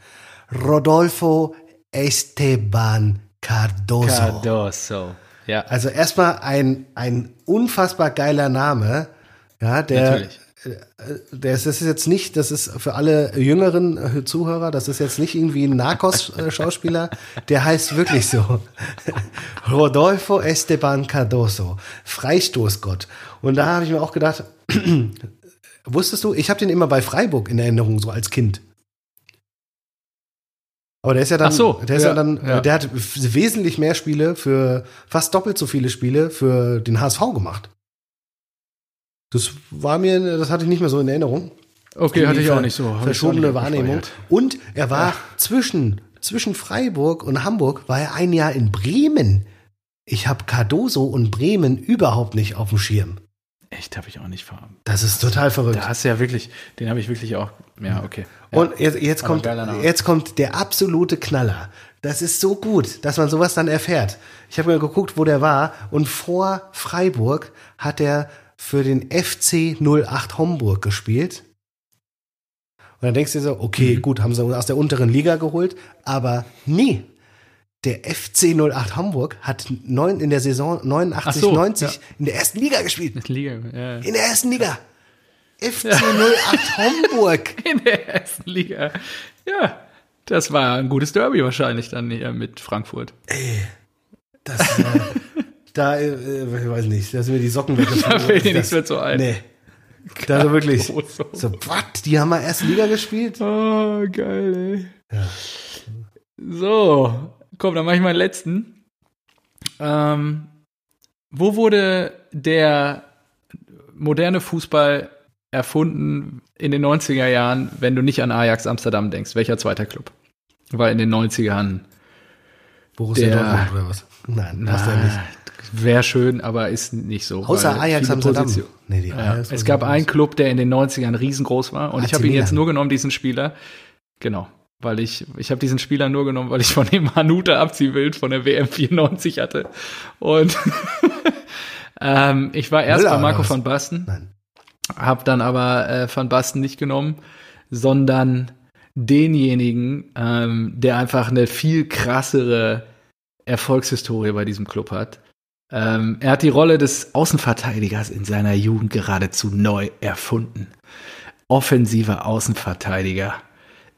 S2: Rodolfo Esteban Cardoso.
S1: Cardoso. Ja.
S2: Also erstmal ein, ein unfassbar geiler Name. Ja, der,
S1: Natürlich.
S2: Das ist jetzt nicht, das ist für alle jüngeren äh, Zuhörer, das ist jetzt nicht irgendwie ein Narcos-Schauspieler, der heißt wirklich so. Rodolfo Esteban Cardoso, Freistoßgott. Und da habe ich mir auch gedacht, wusstest du, ich habe den immer bei Freiburg in Erinnerung, so als Kind. Aber der ist ja dann,
S1: so,
S2: der ist ja, ja dann, ja. der hat wesentlich mehr Spiele für, fast doppelt so viele Spiele für den HSV gemacht. Das war mir, das hatte ich nicht mehr so in Erinnerung.
S1: Okay, hatte ich auch nicht so.
S2: Verschobene Wahrnehmung. Und er war ja. zwischen, zwischen Freiburg und Hamburg, war er ein Jahr in Bremen. Ich habe Cardoso und Bremen überhaupt nicht auf dem Schirm.
S1: Echt, habe ich auch nicht verarmt.
S2: Das ist total verrückt.
S1: Da hast du ja wirklich, den habe ich wirklich auch. Ja, okay.
S2: Ja. Und jetzt, jetzt kommt, jetzt kommt der absolute Knaller. Das ist so gut, dass man sowas dann erfährt. Ich habe mir geguckt, wo der war. Und vor Freiburg hat er für den FC 08 Homburg gespielt. Und dann denkst du dir so, okay, mhm. gut, haben sie aus der unteren Liga geholt, aber nie. Der FC 08 Hamburg hat neun, in der Saison 89, so, 90 ja. in der ersten Liga gespielt.
S1: Liga, ja.
S2: In der ersten Liga. FC 08 Hamburg.
S1: In der ersten Liga. Ja. Das war ein gutes Derby wahrscheinlich dann hier mit Frankfurt.
S2: Ey, das, äh, da, äh, ich weiß nicht, da sind mir die Socken weggefallen.
S1: Da fällt dir nichts mehr zu ein.
S2: Nee. Da so wirklich.
S1: So.
S2: Was? Die haben mal erste Liga gespielt?
S1: Oh, geil, ey.
S2: Ja.
S1: So, komm, dann mache ich meinen letzten. Ähm, wo wurde der moderne Fußball erfunden in den 90er Jahren, wenn du nicht an Ajax Amsterdam denkst? Welcher zweiter Club? Weil in den 90ern
S2: Borussia
S1: Der-
S2: Dortmund oder was? Nein, passt ja nicht.
S1: Wäre schön, aber ist nicht so.
S2: Außer Ajax Amsterdam.
S1: Position-
S2: Nee, die
S1: Ja,
S2: Ajax
S1: es gab einen Club, der in den 90ern riesengroß war und ich habe ihn jetzt nur genommen, diesen Spieler. Genau, weil ich, ich habe diesen Spieler nur genommen, weil ich von dem Hanuta Abziehbild von der WM 94 hatte. Und ähm, ich war erst
S2: Müller,
S1: bei Marco van Basten,
S2: Nein.
S1: habe dann aber äh, van Basten nicht genommen, sondern denjenigen, ähm, der einfach eine viel krassere Erfolgshistorie bei diesem Club hat. Ähm, er hat die Rolle des Außenverteidigers in seiner Jugend geradezu neu erfunden. Offensiver Außenverteidiger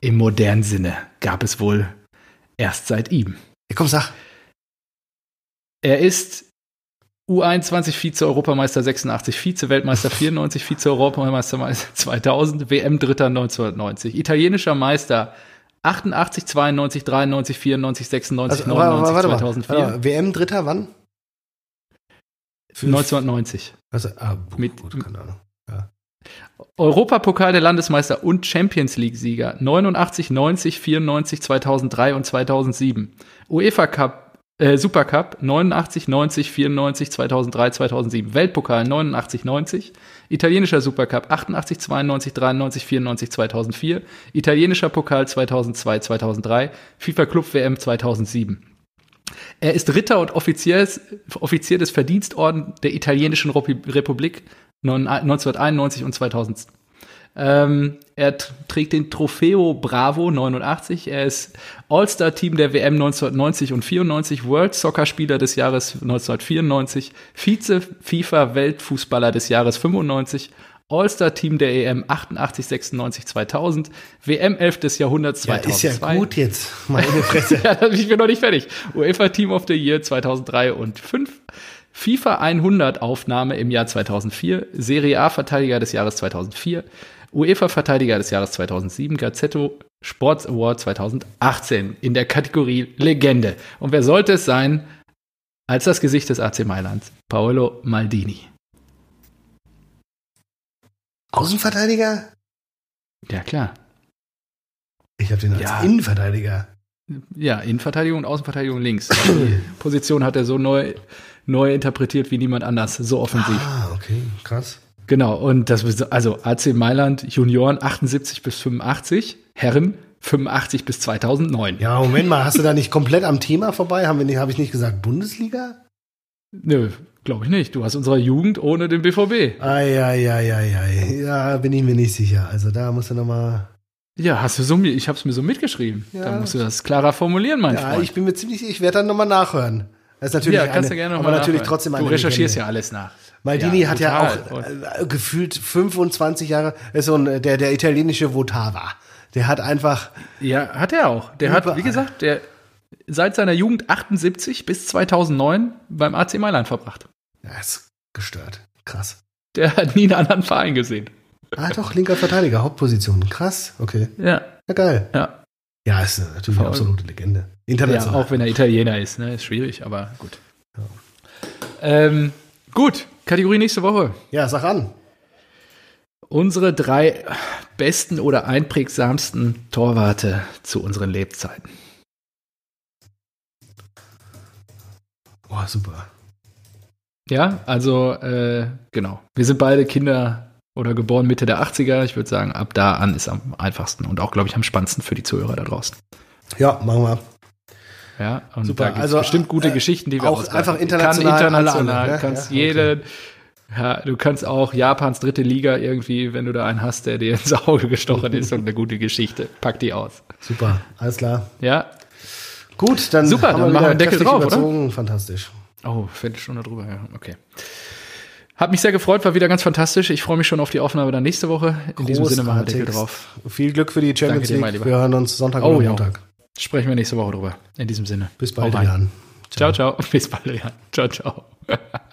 S1: im modernen Sinne gab es wohl erst seit ihm.
S2: Ja, komm, sag.
S1: Er ist U21 Vize-Europameister 86, Vize-Weltmeister 94, Vize-Europameister 2000, WM-Dritter 1990, italienischer Meister 88, 92, 93, 94, 96,
S2: Also, warte,
S1: 99,
S2: warte, warte,
S1: 2004,
S2: warte mal. WM Dritter wann? Für-
S1: 1990.
S2: Also, ah, gut,
S1: Mit-
S2: gut, keine Ahnung. Ja.
S1: Europapokal der Landesmeister und Champions League-Sieger 89, 90, 94, 2003 und 2007. UEFA Cup, äh, Supercup 89, 90, 94, 2003, 2007. Weltpokal 89, 90. Italienischer Supercup 88, 92, 93, 94, 2004. Italienischer Pokal 2002, 2003. FIFA Club WM 2007. Er ist Ritter und Offizier, des Verdienstorden der Italienischen Repu- Republik 1991 und 2000. Ähm, er trägt den Trofeo Bravo 89. Er ist All-Star-Team der WM 1990 und 94, World Soccer Spieler des Jahres 1994, Vize-FIFA-Weltfußballer des Jahres 95, All-Star-Team der EM 88, 96, 2000, WM 11 des Jahrhunderts
S2: ja,
S1: 2002.
S2: ist ja gut jetzt. Meine Fresse.
S1: Ja, ich bin noch nicht fertig. UEFA Team of the Year 2003 und 5. FIFA 100 Aufnahme im Jahr 2004. Serie A Verteidiger des Jahres 2004. UEFA Verteidiger des Jahres 2007. Gazzetto Sports Award 2018 in der Kategorie Legende. Und wer sollte es sein als das Gesicht des AC Mailand? Paolo Maldini.
S2: Außenverteidiger?
S1: Ja, klar.
S2: Ich habe den als
S1: Ja.
S2: Innenverteidiger.
S1: Ja, Innenverteidigung und Außenverteidigung links. Die Position hat er so neu, neu interpretiert wie niemand anders. So offensiv.
S2: Ah, okay, krass.
S1: Genau, und das also AC Mailand Junioren 78 bis 85, Herren 85 bis 2009.
S2: Ja, Moment mal, hast du da nicht komplett am Thema vorbei? Haben wir nicht, habe ich nicht gesagt Bundesliga?
S1: Nö, glaube ich nicht. Du hast unsere Jugend ohne den BVB.
S2: Eieieiei. Ja, bin ich mir nicht sicher. Also da musst du nochmal.
S1: Ja, hast du so ich habe es mir so mitgeschrieben.
S2: Ja.
S1: Da musst du das klarer formulieren, mein
S2: Ja,
S1: Freund.
S2: ich bin mir ziemlich sicher, ich werde dann nochmal nachhören. Das ist natürlich
S1: ja, kannst
S2: eine,
S1: du gerne
S2: aber
S1: nochmal
S2: natürlich
S1: nachhören.
S2: trotzdem eine
S1: Du recherchierst
S2: Legende.
S1: ja alles nach.
S2: Maldini
S1: Ja,
S2: hat ja auch äh, gefühlt 25 Jahre, ist so ein, äh, der, der italienische Votava. Der hat einfach,
S1: Ja, hat er auch. Der hat, wie gesagt, der seit seiner Jugend 78 bis 2009 beim AC Mailand verbracht.
S2: ja, ist gestört. Krass.
S1: Der hat nie einen anderen Verein gesehen.
S2: Ah, doch, linker Verteidiger, Hauptposition. Krass, okay.
S1: Ja,
S2: Ja, geil.
S1: ja.
S2: Ja, ist natürlich eine absolute Legende.
S1: Ja,
S2: International.
S1: auch wenn er Italiener ist, ne? Ist schwierig, aber gut. Ähm, gut, Kategorie nächste Woche.
S2: Ja, sag an.
S1: Unsere drei besten oder einprägsamsten Torwarte zu unseren Lebzeiten.
S2: Boah, super.
S1: Ja, also äh, genau. Wir sind beide Kinder oder geboren Mitte der 80er. Ich würde sagen, ab da an ist am einfachsten und auch, glaube ich, am spannendsten für die Zuhörer da draußen.
S2: Ja, machen wir.
S1: Ja, und
S2: Super,
S1: da gibt
S2: also,
S1: bestimmt gute
S2: äh,
S1: Geschichten, die wir
S2: auch einfach
S1: Kann
S2: international
S1: international.
S2: alle, ne?
S1: Du kannst
S2: Ja, okay.
S1: jede, ja, du kannst auch Japans dritte Liga irgendwie, wenn du da einen hast, der dir ins Auge gestochen ist und eine gute Geschichte. Pack die aus.
S2: Super, alles klar.
S1: Ja.
S2: Gut, dann
S1: Super,
S2: haben
S1: dann
S2: wir
S1: machen wir Deckel drauf, oder?
S2: überzogen. Fantastisch.
S1: Oh, Viertelstunde drüber, ja, okay. Hat mich sehr gefreut, war wieder ganz fantastisch. Ich freue mich schon auf die Aufnahme dann nächste Woche. In diesem Sinne machen wir Deckel drauf.
S2: Viel Glück für die Champions
S1: dir,
S2: League.
S1: Lieber.
S2: Wir hören uns Sonntag
S1: Oh,
S2: oder
S1: ja.
S2: Montag.
S1: Sprechen wir nächste Woche drüber. In diesem Sinne.
S2: Bis bald. Jan.
S1: Ciao, ciao. Bis bald, Jan. Ciao, ciao.